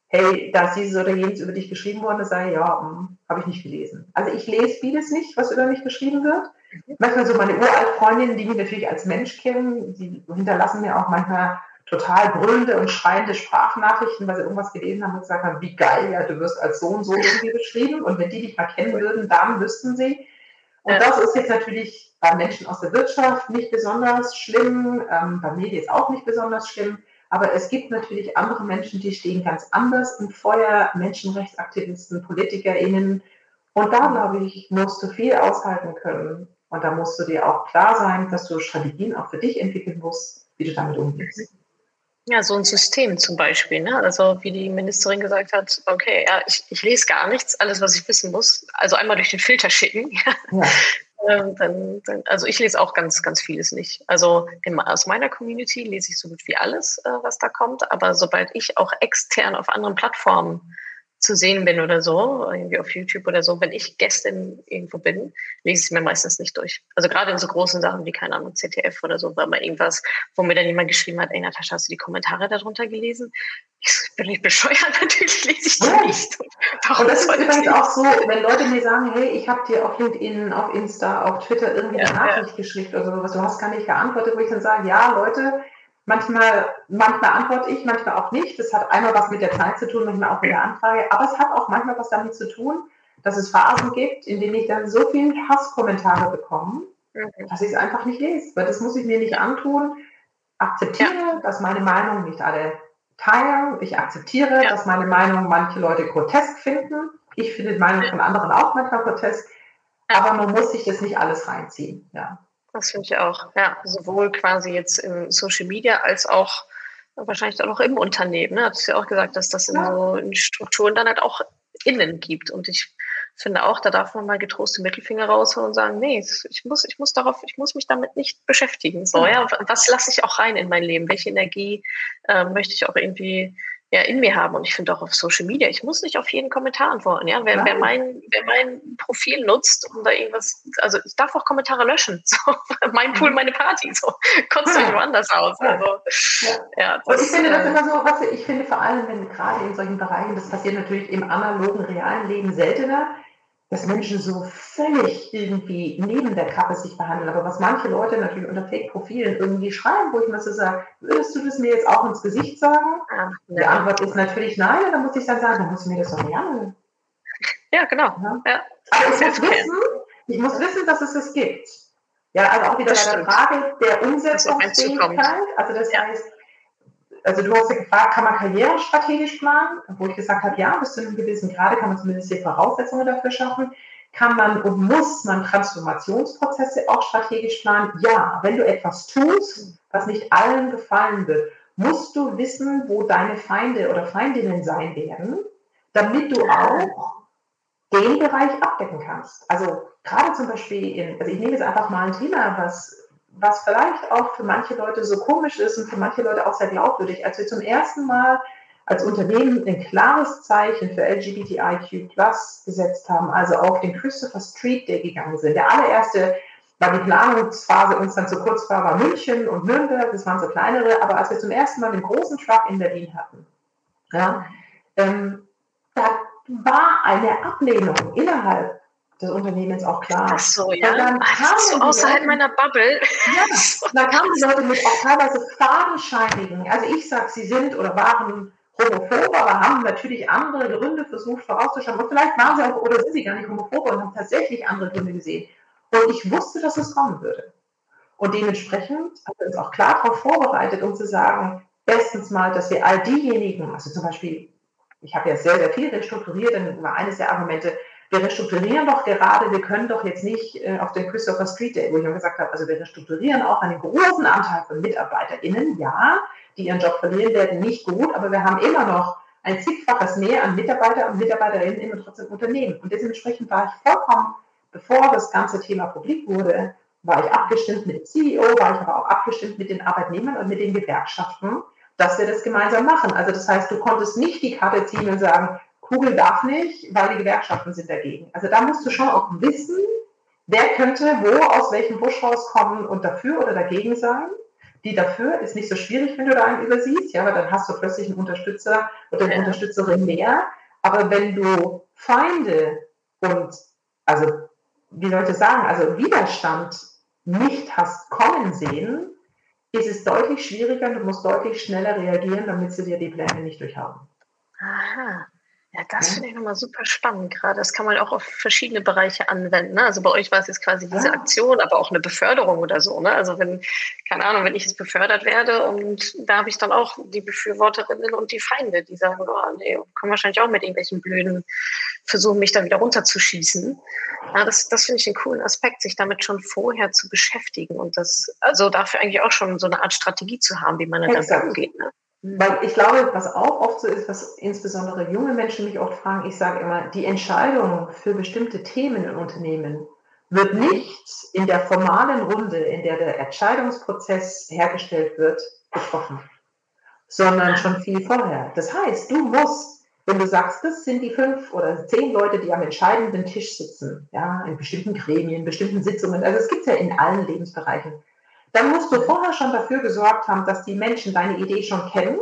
hey, da ist dieses oder jenes über dich geschrieben worden, dann sage ich, ja, hm, habe ich nicht gelesen. Also ich lese vieles nicht, was über mich geschrieben wird. Manchmal so meine Uraltfreundinnen, die mich natürlich als Mensch kennen, die hinterlassen mir auch manchmal total brüllende und schreiende Sprachnachrichten, weil sie irgendwas gelesen haben und gesagt haben, wie geil, ja, du wirst als so und so irgendwie beschrieben. Und wenn die dich mal kennen würden, dann wüssten sie. Und das ist jetzt natürlich bei Menschen aus der Wirtschaft nicht besonders schlimm, ähm, bei Medien ist auch nicht besonders schlimm. Aber es gibt natürlich andere Menschen, die stehen ganz anders im Feuer, Menschenrechtsaktivisten, PolitikerInnen. Und da, glaube ich, musst du viel aushalten können. Und da musst du dir auch klar sein, dass du Strategien auch für dich entwickeln musst, wie du damit umgehst. Ja, so ein System zum Beispiel. Ne? Also wie die Ministerin gesagt hat, okay, ja, ich, ich lese gar nichts, alles, was ich wissen muss. Also einmal durch den Filter schicken. Ja. Ähm, dann, dann, also ich lese auch ganz, ganz vieles nicht. Also in, aus meiner Community lese ich so gut wie alles, äh, was da kommt. Aber sobald ich auch extern auf anderen Plattformen zu sehen bin oder so, irgendwie auf YouTube oder so, wenn ich Gästin irgendwo bin, lese ich es mir meistens nicht durch. Also gerade in so großen Sachen wie, keine Ahnung, ZDF oder so, war mal irgendwas, wo mir dann jemand geschrieben hat, ey Natascha, hast du die Kommentare darunter gelesen? Ich bin nicht bescheuert, natürlich lese ich die ja. nicht. Warum und das ist übrigens auch so, wenn Leute mir sagen, hey, ich habe dir auf LinkedIn, auf Insta, auf Twitter irgendwie ja, eine Nachricht ja. geschickt oder sowas, du hast gar nicht geantwortet, wo ich dann sage, ja, Leute, Manchmal, manchmal antworte ich, manchmal auch nicht. Das hat einmal was mit der Zeit zu tun, manchmal auch mit der Anfrage. Aber es hat auch manchmal was damit zu tun, dass es Phasen gibt, in denen ich dann so viele Hasskommentare bekomme, mhm. dass ich es einfach nicht lese. Weil das muss ich mir nicht antun. Akzeptiere, ja. dass meine Meinung nicht alle teilen. Ich akzeptiere, ja. dass meine Meinung manche Leute grotesk finden. Ich finde die Meinung von anderen auch manchmal grotesk. Aber man muss sich das nicht alles reinziehen. Ja. Das finde ich auch. Ja, sowohl quasi jetzt im Social Media als auch wahrscheinlich auch noch im Unternehmen. Ne? Hast du ja auch gesagt, dass das in ja. so Strukturen dann halt auch innen gibt. Und ich finde auch, da darf man mal getrost den Mittelfinger rausholen und sagen, nee, ich muss, ich muss darauf, ich muss mich damit nicht beschäftigen. So, ja, was lasse ich auch rein in mein Leben? Welche Energie äh, möchte ich auch irgendwie ja, in mir haben. Und ich finde auch auf Social Media, ich muss nicht auf jeden Kommentar antworten. Ja? Wer, wer, mein, wer mein Profil nutzt, um da irgendwas, also ich darf auch Kommentare löschen. So, mein Pool, mhm. meine Party. So, kotzt euch woanders aus. Also, ja. ja das, ich finde das äh, immer so, was ich finde vor allem, wenn gerade in solchen Bereichen, das passiert natürlich im analogen, realen Leben seltener, dass Menschen so völlig irgendwie neben der Kappe sich behandeln. Aber was manche Leute natürlich unter Fake-Profilen irgendwie schreiben, wo ich mir so sage, würdest du das mir jetzt auch ins Gesicht sagen? Ach, Die Antwort ist natürlich nein. Und dann muss ich dann sagen, dann musst du mir das doch nicht anhören. Ja, genau. Ja. Ja. Aber ich muss, wissen, ich muss wissen, dass es es gibt. Ja, also auch wieder bei der Frage der Umsetzungsfähigkeit. Also das ja. heißt, also du hast ja gefragt, kann man Karriere strategisch planen? Wo ich gesagt habe, ja, bis zu einem gewissen Grade kann man zumindest die Voraussetzungen dafür schaffen. Kann man und muss man Transformationsprozesse auch strategisch planen? Ja, wenn du etwas tust, was nicht allen gefallen wird, musst du wissen, wo deine Feinde oder Feindinnen sein werden, damit du auch den Bereich abdecken kannst. Also gerade zum Beispiel in, also ich nehme jetzt einfach mal ein Thema, was was vielleicht auch für manche Leute so komisch ist und für manche Leute auch sehr glaubwürdig, als wir zum ersten Mal als Unternehmen ein klares Zeichen für LGBTIQ gesetzt haben, also auf den Christopher Street Day gegangen sind. Der allererste, weil die Planungsphase uns dann zu kurz war, war München und Nürnberg, das waren so kleinere, aber als wir zum ersten Mal den großen Truck in Berlin hatten, ja, ähm, da war eine Ablehnung innerhalb des Unternehmens auch klar. Ach so, ja. Und dann ist so außerhalb Leute, meiner Bubble. Ja, da kamen die Leute mit auch teilweise fadenscheinigen, also ich sage, sie sind oder waren homophob, aber haben natürlich andere Gründe versucht vorauszuschauen. Und vielleicht waren sie auch oder sind sie gar nicht homophob und haben tatsächlich andere Gründe gesehen. Und ich wusste, dass es kommen würde. Und dementsprechend haben wir uns auch klar darauf vorbereitet, um zu sagen, bestens mal, dass wir all diejenigen, also zum Beispiel, ich habe ja sehr, sehr viel restrukturiert, dann war eines der Argumente, wir restrukturieren doch gerade, wir können doch jetzt nicht äh, auf den Christopher Street Day, wo ich mir gesagt habe, also wir restrukturieren auch einen großen Anteil von MitarbeiterInnen, ja, die ihren Job verlieren werden, nicht gut, aber wir haben immer noch ein zigfaches mehr an Mitarbeiter und Mitarbeiterinnen immer trotzdem Unternehmen. Und dementsprechend war ich vollkommen, bevor das ganze Thema publik wurde, war ich abgestimmt mit dem CEO, war ich aber auch abgestimmt mit den Arbeitnehmern und mit den Gewerkschaften, dass wir das gemeinsam machen. Also das heißt, du konntest nicht die Karte ziehen und sagen, Kugel darf nicht, weil die Gewerkschaften sind dagegen. Also da musst du schon auch wissen, wer könnte wo aus welchem Busch rauskommen und dafür oder dagegen sein. Die dafür ist nicht so schwierig, wenn du da einen übersiehst, ja, weil dann hast du plötzlich einen Unterstützer oder eine Unterstützerin mehr. Aber wenn du Feinde und, also, wie soll ich das sagen, also Widerstand nicht hast kommen sehen, ist es deutlich schwieriger, du musst deutlich schneller reagieren, damit sie dir die Pläne nicht durchhaben. Aha. Ja, das finde ich nochmal super spannend gerade. Das kann man auch auf verschiedene Bereiche anwenden. Ne? Also bei euch war es jetzt quasi diese Aktion, aber auch eine Beförderung oder so. Ne? Also wenn, keine Ahnung, wenn ich jetzt befördert werde und da habe ich dann auch die Befürworterinnen und die Feinde, die sagen, oh nee, kommen wahrscheinlich auch mit irgendwelchen blöden versuchen, mich da wieder runterzuschießen. Ja, das das finde ich einen coolen Aspekt, sich damit schon vorher zu beschäftigen und das, also dafür eigentlich auch schon so eine Art Strategie zu haben, wie man dann umgeht. Ne? Weil ich glaube, was auch oft so ist, was insbesondere junge Menschen mich oft fragen, ich sage immer, die Entscheidung für bestimmte Themen in Unternehmen wird nicht in der formalen Runde, in der der Entscheidungsprozess hergestellt wird, getroffen, sondern schon viel vorher. Das heißt, du musst, wenn du sagst, das sind die fünf oder zehn Leute, die am entscheidenden Tisch sitzen, ja, in bestimmten Gremien, bestimmten Sitzungen, also es gibt ja in allen Lebensbereichen, dann musst du vorher schon dafür gesorgt haben, dass die Menschen deine Idee schon kennen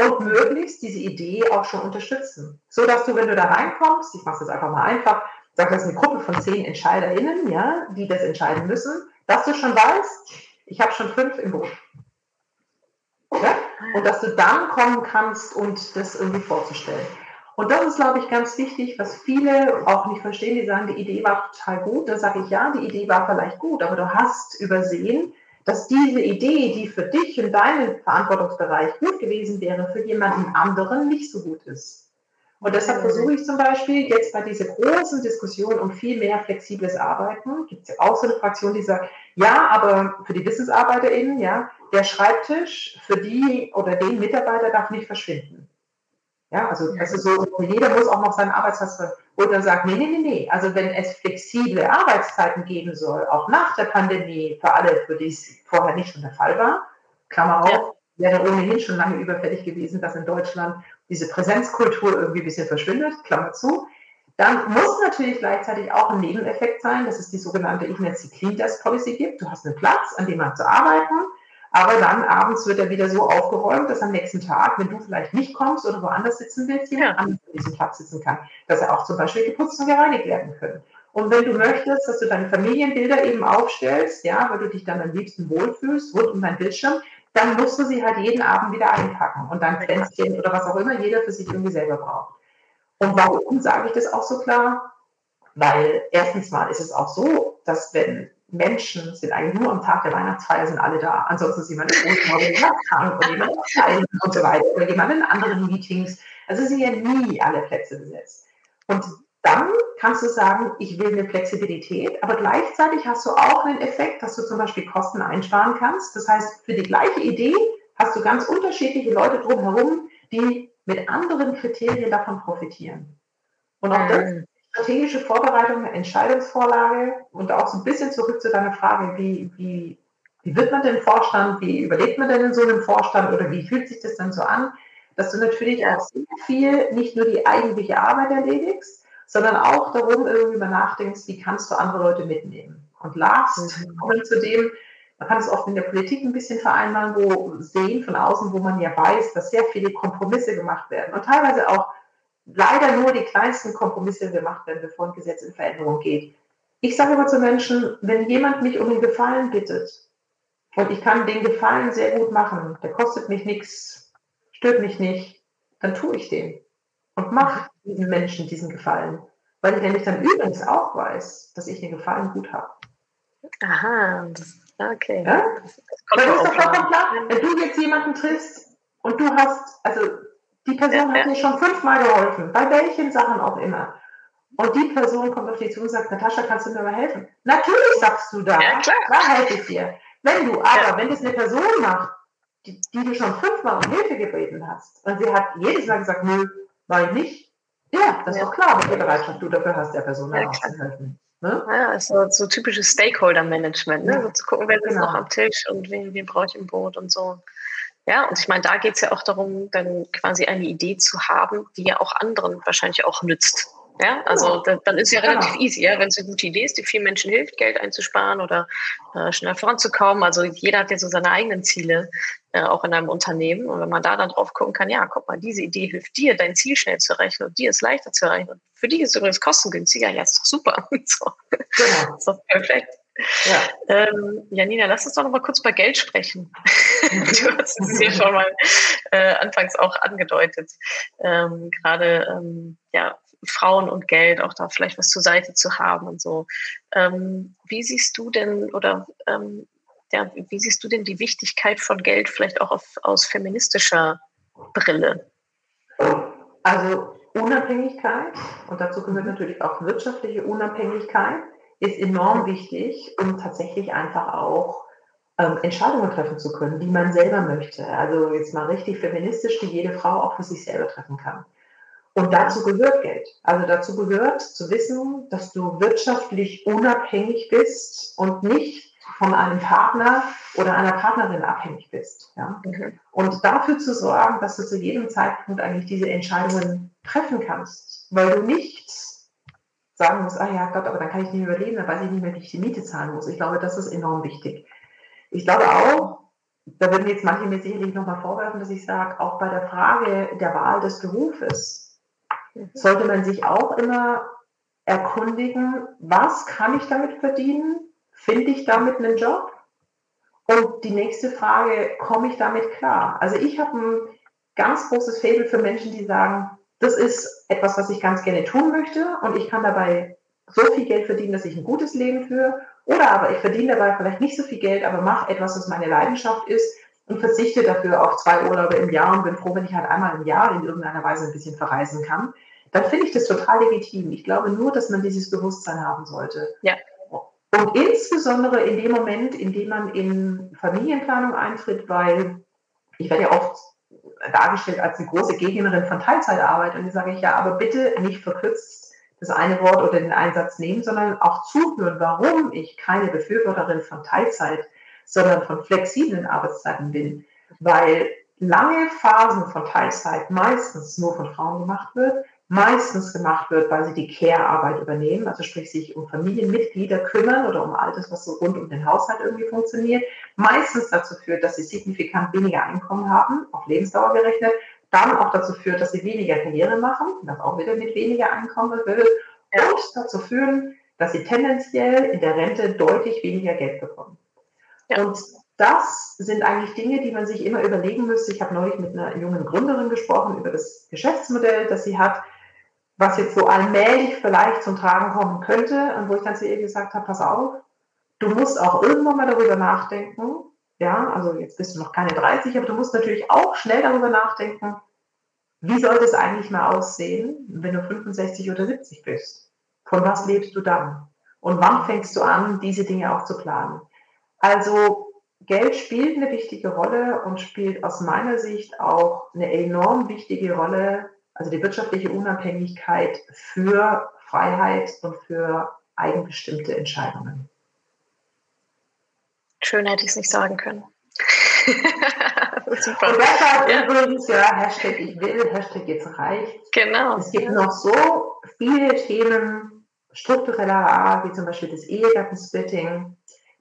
und möglichst diese Idee auch schon unterstützen. So dass du, wenn du da reinkommst, ich mache es jetzt einfach mal einfach, sag das ist eine Gruppe von zehn EntscheiderInnen, ja, die das entscheiden müssen, dass du schon weißt, ich habe schon fünf im Boot. Ja? Und dass du dann kommen kannst und das irgendwie vorzustellen. Und das ist, glaube ich, ganz wichtig, was viele auch nicht verstehen. Die sagen, die Idee war total gut. Da sage ich, ja, die Idee war vielleicht gut, aber du hast übersehen, dass diese Idee, die für dich in deinem Verantwortungsbereich gut gewesen wäre, für jemanden anderen nicht so gut ist. Und deshalb versuche ich zum Beispiel jetzt bei dieser großen Diskussion um viel mehr flexibles Arbeiten, gibt es ja auch so eine Fraktion, die sagt, ja, aber für die WissensarbeiterInnen, ja, der Schreibtisch für die oder den Mitarbeiter darf nicht verschwinden. Ja, also das ist so, jeder muss auch noch seinen Arbeitsplatz oder sagt, nee, nee, nee, nee. Also wenn es flexible Arbeitszeiten geben soll, auch nach der Pandemie, für alle, für die es vorher nicht schon der Fall war, Klammer auf, wäre ohnehin schon lange überfällig gewesen, dass in Deutschland diese Präsenzkultur irgendwie ein bisschen verschwindet, Klammer zu. Dann muss natürlich gleichzeitig auch ein Nebeneffekt sein, dass es die sogenannte, ich nenne es die Clean Desk Policy gibt. Du hast einen Platz, an dem man zu arbeiten aber dann abends wird er wieder so aufgeräumt, dass am nächsten Tag, wenn du vielleicht nicht kommst oder woanders sitzen willst, jemand ja. anders an diesem Platz sitzen kann, dass er auch zum Beispiel geputzt und gereinigt werden können. Und wenn du möchtest, dass du deine Familienbilder eben aufstellst, ja, weil du dich dann am liebsten wohlfühlst, rund um dein Bildschirm, dann musst du sie halt jeden Abend wieder einpacken und dann Pflänzchen oder was auch immer jeder für sich irgendwie selber braucht. Und warum sage ich das auch so klar? Weil erstens mal ist es auch so, dass wenn Menschen sind eigentlich nur am Tag der Weihnachtsfeier sind alle da. Ansonsten ist jemand im krank oder jemand und so weiter oder jemand in anderen Meetings. Also sind ja nie alle Plätze besetzt. Und dann kannst du sagen, ich will eine Flexibilität, aber gleichzeitig hast du auch einen Effekt, dass du zum Beispiel Kosten einsparen kannst. Das heißt, für die gleiche Idee hast du ganz unterschiedliche Leute drumherum, die mit anderen Kriterien davon profitieren. Und auch das mhm strategische Vorbereitung, Entscheidungsvorlage und auch so ein bisschen zurück zu deiner Frage, wie, wie, wie wird man denn Vorstand, wie überlebt man denn in so einem Vorstand oder wie fühlt sich das dann so an, dass du natürlich auch sehr viel nicht nur die eigentliche Arbeit erledigst, sondern auch darum irgendwie mal nachdenkst, wie kannst du andere Leute mitnehmen. Und last, mhm. kommen zu dem, man kann es oft in der Politik ein bisschen vereinbaren, wo sehen von außen, wo man ja weiß, dass sehr viele Kompromisse gemacht werden und teilweise auch leider nur die kleinsten Kompromisse gemacht werden, bevor ein Gesetz in Veränderung geht. Ich sage aber zu Menschen, wenn jemand mich um den Gefallen bittet und ich kann den Gefallen sehr gut machen, der kostet mich nichts, stört mich nicht, dann tue ich den und mache diesen Menschen diesen Gefallen, weil ich nämlich dann übrigens auch weiß, dass ich den Gefallen gut habe. Aha, okay. Ja? Das, das ist doch vollkommen klar, wenn du jetzt jemanden triffst und du hast, also die Person hat mir schon fünfmal geholfen, bei welchen Sachen auch immer. und die Person kommt auf dich zu und sagt, Natascha, kannst du mir mal helfen? Natürlich sagst du da, ja, klar. da helfe ich dir. Wenn du aber, ja. wenn das eine Person macht, die, die, du schon fünfmal um Hilfe gebeten hast, und sie hat jedes Mal gesagt, nö, war ich nicht, ja, das ist doch klar, welche Bereitschaft du dafür hast, der Person ja, zu helfen. Ne? Ja, also so typisches Stakeholder-Management, ne? so zu gucken, wer sitzt genau. noch am Tisch und wen, wen brauche ich im Boot und so. Ja, und ich meine, da geht es ja auch darum, dann quasi eine Idee zu haben, die ja auch anderen wahrscheinlich auch nützt. Ja, also genau. dann ist ja relativ genau. easy, ja, wenn es eine gute Idee ist, die vielen Menschen hilft, Geld einzusparen oder äh, schnell voranzukommen. Also jeder hat ja so seine eigenen Ziele, äh, auch in einem Unternehmen. Und wenn man da dann drauf gucken kann, ja, guck mal, diese Idee hilft dir, dein Ziel schnell zu erreichen und dir ist leichter zu erreichen. Und für dich ist es übrigens kostengünstiger, ja, ist doch super. so. Genau. ist doch perfekt. Ja. Ähm, Janina, lass uns doch noch mal kurz über Geld sprechen. Du hast es ja schon mal äh, anfangs auch angedeutet. Ähm, Gerade ähm, ja, Frauen und Geld, auch da vielleicht was zur Seite zu haben und so. Ähm, wie siehst du denn oder ähm, ja, wie siehst du denn die Wichtigkeit von Geld vielleicht auch auf, aus feministischer Brille? Also Unabhängigkeit und dazu gehört natürlich auch wirtschaftliche Unabhängigkeit ist enorm wichtig, um tatsächlich einfach auch ähm, Entscheidungen treffen zu können, die man selber möchte. Also jetzt mal richtig feministisch, die jede Frau auch für sich selber treffen kann. Und dazu gehört Geld. Also dazu gehört zu wissen, dass du wirtschaftlich unabhängig bist und nicht von einem Partner oder einer Partnerin abhängig bist. Ja? Okay. Und dafür zu sorgen, dass du zu jedem Zeitpunkt eigentlich diese Entscheidungen treffen kannst, weil du nicht sagen musst, ah ja Gott, aber dann kann ich nicht überleben, dann weiß ich nicht mehr, wie ich die Miete zahlen muss. Ich glaube, das ist enorm wichtig. Ich glaube auch, da würden jetzt manche mir sicherlich nochmal vorwerfen, dass ich sage, auch bei der Frage der Wahl des Berufes, sollte man sich auch immer erkundigen, was kann ich damit verdienen? Finde ich damit einen Job? Und die nächste Frage, komme ich damit klar? Also ich habe ein ganz großes Faible für Menschen, die sagen, das ist etwas, was ich ganz gerne tun möchte und ich kann dabei so viel Geld verdienen, dass ich ein gutes Leben führe. Oder aber ich verdiene dabei vielleicht nicht so viel Geld, aber mache etwas, was meine Leidenschaft ist und verzichte dafür auf zwei Urlaube im Jahr und bin froh, wenn ich halt einmal im Jahr in irgendeiner Weise ein bisschen verreisen kann, dann finde ich das total legitim. Ich glaube nur, dass man dieses Bewusstsein haben sollte. Ja. Und insbesondere in dem Moment, in dem man in Familienplanung eintritt, weil ich werde ja oft dargestellt als eine große Gegnerin von Teilzeitarbeit und da sage ich ja, aber bitte nicht verkürzt das eine Wort oder den Einsatz nehmen, sondern auch zuhören, warum ich keine Befürworterin von Teilzeit sondern von flexiblen Arbeitszeiten bin, weil lange Phasen von Teilzeit meistens nur von Frauen gemacht wird, meistens gemacht wird, weil sie die Care-Arbeit übernehmen, also sprich sich um Familienmitglieder kümmern oder um all das, was so rund um den Haushalt irgendwie funktioniert, meistens dazu führt, dass sie signifikant weniger Einkommen haben, auf Lebensdauer gerechnet, dann auch dazu führt, dass sie weniger Karriere machen, das auch wieder mit weniger Einkommen wird, und dazu führen, dass sie tendenziell in der Rente deutlich weniger Geld bekommen. Ja. Und das sind eigentlich Dinge, die man sich immer überlegen müsste. Ich habe neulich mit einer jungen Gründerin gesprochen über das Geschäftsmodell, das sie hat, was jetzt so allmählich vielleicht zum Tragen kommen könnte und wo ich dann zu ihr gesagt habe, pass auf, du musst auch irgendwann mal darüber nachdenken, ja, also jetzt bist du noch keine 30, aber du musst natürlich auch schnell darüber nachdenken, wie sollte es eigentlich mal aussehen, wenn du 65 oder 70 bist? Von was lebst du dann? Und wann fängst du an, diese Dinge auch zu planen? Also Geld spielt eine wichtige Rolle und spielt aus meiner Sicht auch eine enorm wichtige Rolle, also die wirtschaftliche Unabhängigkeit für Freiheit und für eigenbestimmte Entscheidungen. Schön hätte ich es nicht sagen können. Super. Und deshalb ja. übrigens, ja, Hashtag ich will, Hashtag jetzt reicht. Genau. Es gibt noch so viele Themen struktureller Art, wie zum Beispiel das Ehegattensplitting,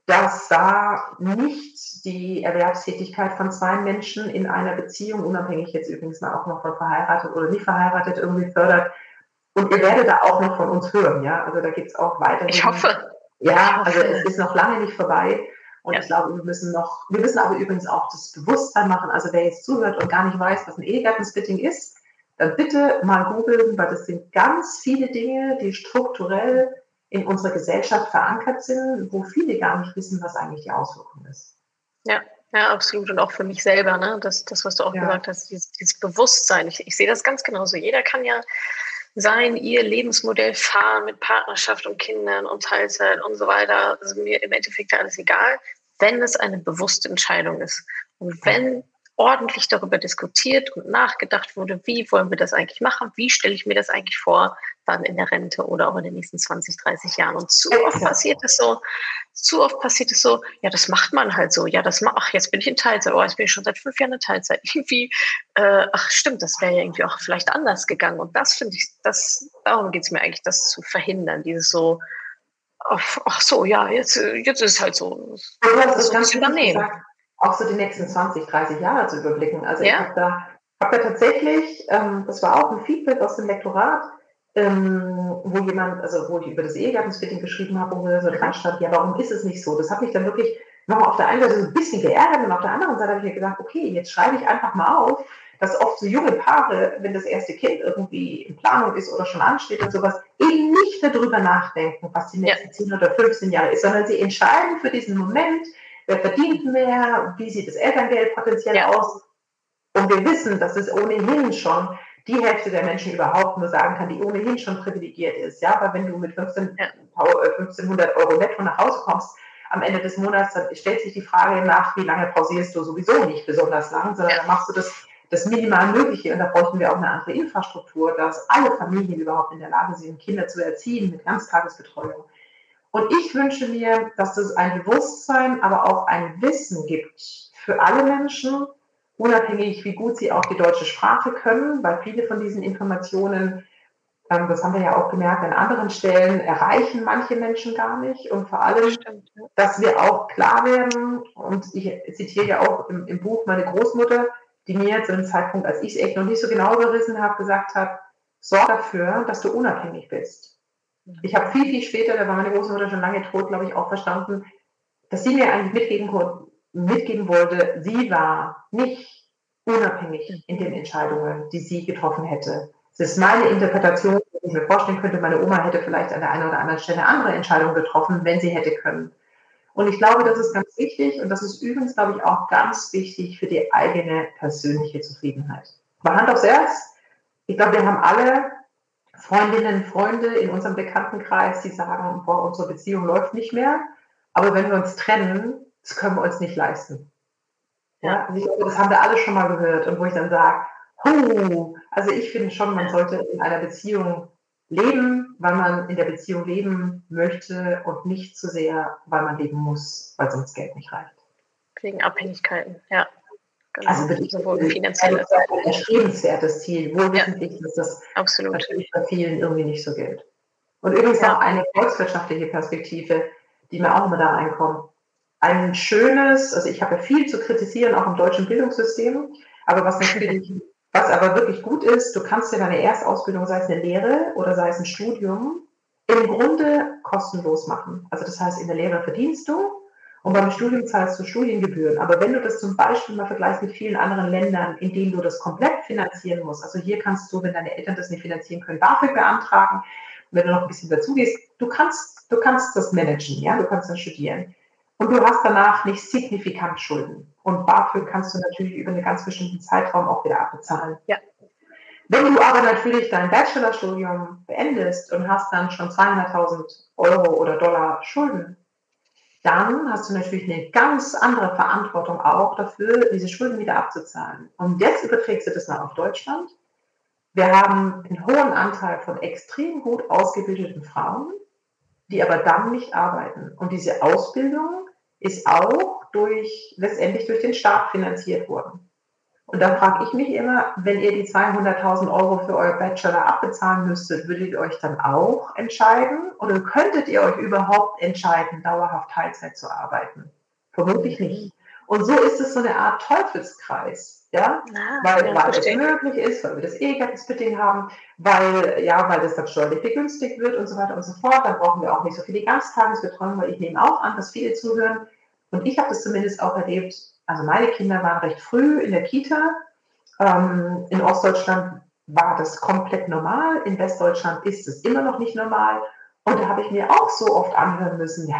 dass da nicht die Erwerbstätigkeit von zwei Menschen in einer Beziehung, unabhängig jetzt übrigens auch noch von verheiratet oder nicht verheiratet, irgendwie fördert. Und ihr werdet da auch noch von uns hören, ja. Also da gibt es auch weiterhin. Ich hoffe. Ja, also es ist noch lange nicht vorbei. Und ja. ich glaube, wir müssen noch, wir müssen aber übrigens auch das Bewusstsein machen. Also wer jetzt zuhört und gar nicht weiß, was ein Ehegattensplitting ist, dann bitte mal googeln, weil das sind ganz viele Dinge, die strukturell in unserer Gesellschaft verankert sind, wo viele gar nicht wissen, was eigentlich die Auswirkung ist. Ja, ja, absolut. Und auch für mich selber, ne? das, das was du auch ja. gesagt hast, dieses, dieses Bewusstsein. Ich, ich sehe das ganz genauso. Jeder kann ja sein, ihr Lebensmodell fahren mit Partnerschaft und Kindern und Teilzeit und so weiter. Das ist mir im Endeffekt alles egal, wenn es eine bewusste Entscheidung ist. Und wenn ordentlich darüber diskutiert und nachgedacht wurde, wie wollen wir das eigentlich machen, wie stelle ich mir das eigentlich vor, dann in der Rente oder auch in den nächsten 20, 30 Jahren. Und zu oft passiert es so, zu oft passiert es so, ja, das macht man halt so, ja, das macht, ach, jetzt bin ich in Teilzeit, oh, jetzt bin ich schon seit fünf Jahren in Teilzeit. Irgendwie, äh, ach stimmt, das wäre ja irgendwie auch vielleicht anders gegangen. Und das finde ich, das, darum geht es mir eigentlich, das zu verhindern, dieses so, ach, ach so, ja, jetzt, jetzt ist es halt so. Hast das ganz übernehmen. Auch so die nächsten 20, 30 Jahre zu überblicken. Also ja. ich habe da, hab da tatsächlich, ähm, das war auch ein Feedback aus dem Lektorat, ähm, wo jemand, also wo ich über das Ehegattensplitting geschrieben habe, wo so dran stand, ja, warum ist es nicht so? Das hat mich dann wirklich nochmal auf der einen Seite so ein bisschen geärgert und auf der anderen Seite habe ich mir gesagt, okay, jetzt schreibe ich einfach mal auf, dass oft so junge Paare, wenn das erste Kind irgendwie in Planung ist oder schon ansteht und sowas, eben nicht darüber nachdenken, was die nächsten ja. 10 oder 15 Jahre ist, sondern sie entscheiden für diesen Moment, wer verdient mehr, wie sieht das Elterngeld potenziell ja. aus. Und wir wissen, dass es ohnehin schon die Hälfte der Menschen überhaupt nur sagen kann, die ohnehin schon privilegiert ist. Ja, weil wenn du mit 15, 1500 äh, Euro netto nach Hause kommst, am Ende des Monats, dann stellt sich die Frage nach, wie lange pausierst du sowieso nicht besonders lang, sondern dann machst du das, das minimal Mögliche. Und da bräuchten wir auch eine andere Infrastruktur, dass alle Familien überhaupt in der Lage sind, Kinder zu erziehen mit Ganztagesbetreuung. Und ich wünsche mir, dass es ein Bewusstsein, aber auch ein Wissen gibt für alle Menschen, unabhängig wie gut sie auch die deutsche Sprache können, weil viele von diesen Informationen, ähm, das haben wir ja auch gemerkt, an anderen Stellen erreichen manche Menschen gar nicht. Und vor allem, dass wir auch klar werden, und ich zitiere ja auch im, im Buch meine Großmutter, die mir zu dem Zeitpunkt, als ich es echt noch nicht so genau überrissen habe, gesagt hat, sorg dafür, dass du unabhängig bist. Ich habe viel, viel später, da war meine Großmutter schon lange tot, glaube ich, auch verstanden, dass sie mir eigentlich mitgeben, mitgeben wollte, sie war nicht unabhängig in den Entscheidungen, die sie getroffen hätte. Das ist meine Interpretation, die ich mir vorstellen könnte, meine Oma hätte vielleicht an der einen oder anderen Stelle andere Entscheidungen getroffen, wenn sie hätte können. Und ich glaube, das ist ganz wichtig und das ist übrigens, glaube ich, auch ganz wichtig für die eigene persönliche Zufriedenheit. Bei Hand aufs Herz, ich glaube, wir haben alle Freundinnen, Freunde in unserem Bekanntenkreis, die sagen, boah, unsere Beziehung läuft nicht mehr. Aber wenn wir uns trennen, das können wir uns nicht leisten. Ja, also glaube, das haben wir alle schon mal gehört. Und wo ich dann sage, huh, also ich finde schon, man sollte in einer Beziehung leben, weil man in der Beziehung leben möchte und nicht zu sehr, weil man leben muss, weil sonst Geld nicht reicht. Wegen Abhängigkeiten, ja. Genau. Also wirklich sowohl finanziell als auch ein erstrebenswertes Ziel, wohl wissentlich, ja, dass das absolut. natürlich bei vielen irgendwie nicht so gilt. Und übrigens ja. auch eine volkswirtschaftliche Perspektive, die mir auch immer da reinkommt. Ein schönes, also ich habe ja viel zu kritisieren, auch im deutschen Bildungssystem, aber was natürlich, was aber wirklich gut ist, du kannst ja deine Erstausbildung, sei es eine Lehre oder sei es ein Studium, im Grunde kostenlos machen. Also das heißt, in der Lehre verdienst du, und beim Studium zahlst du Studiengebühren. Aber wenn du das zum Beispiel mal vergleichst mit vielen anderen Ländern, in denen du das komplett finanzieren musst, also hier kannst du, wenn deine Eltern das nicht finanzieren können, BAföG beantragen. wenn du noch ein bisschen dazu gehst, du kannst, du kannst das managen, ja, du kannst dann studieren. Und du hast danach nicht signifikant Schulden. Und BAföG kannst du natürlich über einen ganz bestimmten Zeitraum auch wieder abbezahlen. Ja. Wenn du aber natürlich dein Bachelorstudium beendest und hast dann schon 200.000 Euro oder Dollar Schulden, dann hast du natürlich eine ganz andere Verantwortung auch dafür, diese Schulden wieder abzuzahlen. Und jetzt überträgst du das mal auf Deutschland. Wir haben einen hohen Anteil von extrem gut ausgebildeten Frauen, die aber dann nicht arbeiten. Und diese Ausbildung ist auch durch, letztendlich durch den Staat finanziert worden. Und da frage ich mich immer, wenn ihr die 200.000 Euro für euer Bachelor abbezahlen müsstet, würdet ihr euch dann auch entscheiden? Oder könntet ihr euch überhaupt entscheiden, dauerhaft Teilzeit zu arbeiten? Vermutlich nicht. Und so ist es so eine Art Teufelskreis, ja, Na, weil, ja, weil es möglich ist, weil wir das Ehegattensplitting haben, weil, ja, weil das dann steuerlich begünstigt wird und so weiter und so fort. Dann brauchen wir auch nicht so viele Ganztagesbetreuung, weil ich nehme auch an, dass viele zuhören. Und ich habe das zumindest auch erlebt, also meine Kinder waren recht früh in der Kita. Ähm, in Ostdeutschland war das komplett normal. In Westdeutschland ist es immer noch nicht normal. Und da habe ich mir auch so oft anhören müssen, ja,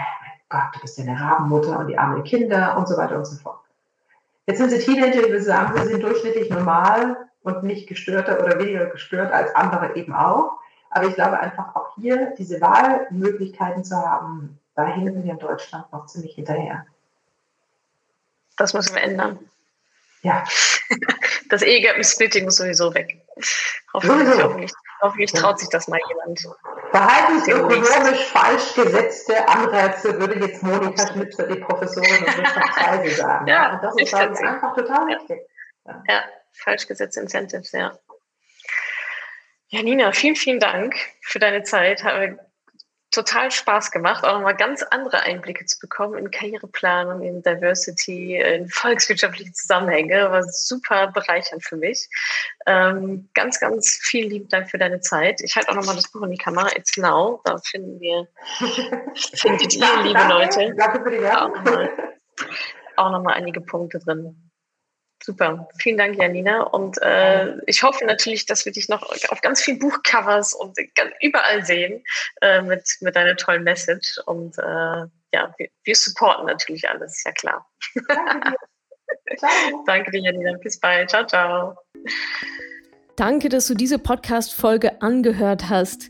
Gott, du bist ja eine Rabenmutter und die armen Kinder und so weiter und so fort. Jetzt sind sie Teenager, die sagen, sie sind durchschnittlich normal. und nicht gestörter oder weniger gestört als andere eben auch. Aber ich glaube einfach auch hier diese Wahlmöglichkeiten zu haben, da hinten wir in Deutschland noch ziemlich hinterher. Das müssen wir ändern. Ja. Das Ehegattensplitting muss sowieso weg. Hoffentlich, hoffentlich, hoffentlich traut sich das mal jemand. Verhaltensökonomisch falsch gesetzte Anreize, würde jetzt Monika Schnitzer, die Professorin und Wirtschaftsweise sagen. Ja, und das ist halt einfach total wichtig. Ja. ja, falsch gesetzte Incentives, ja. Ja, Nina, vielen, vielen Dank für deine Zeit. Hat total Spaß gemacht, auch nochmal ganz andere Einblicke zu bekommen in Karriereplanung, in Diversity, in volkswirtschaftliche Zusammenhänge. War super bereichernd für mich. Ähm, ganz, ganz vielen lieben Dank für deine Zeit. Ich halte auch nochmal das Buch in die Kamera. It's now. Da finden wir, findet ihr, liebe Leute, danke für die Werbung. auch nochmal einige Punkte drin. Super, vielen Dank, Janina. Und äh, ich hoffe natürlich, dass wir dich noch auf ganz vielen Buchcovers und überall sehen äh, mit, mit deiner tollen Message. Und äh, ja, wir, wir, supporten natürlich alles, ist ja klar. Danke dir. Danke dir, Janina. Bis bald. Ciao, ciao. Danke, dass du diese Podcast-Folge angehört hast.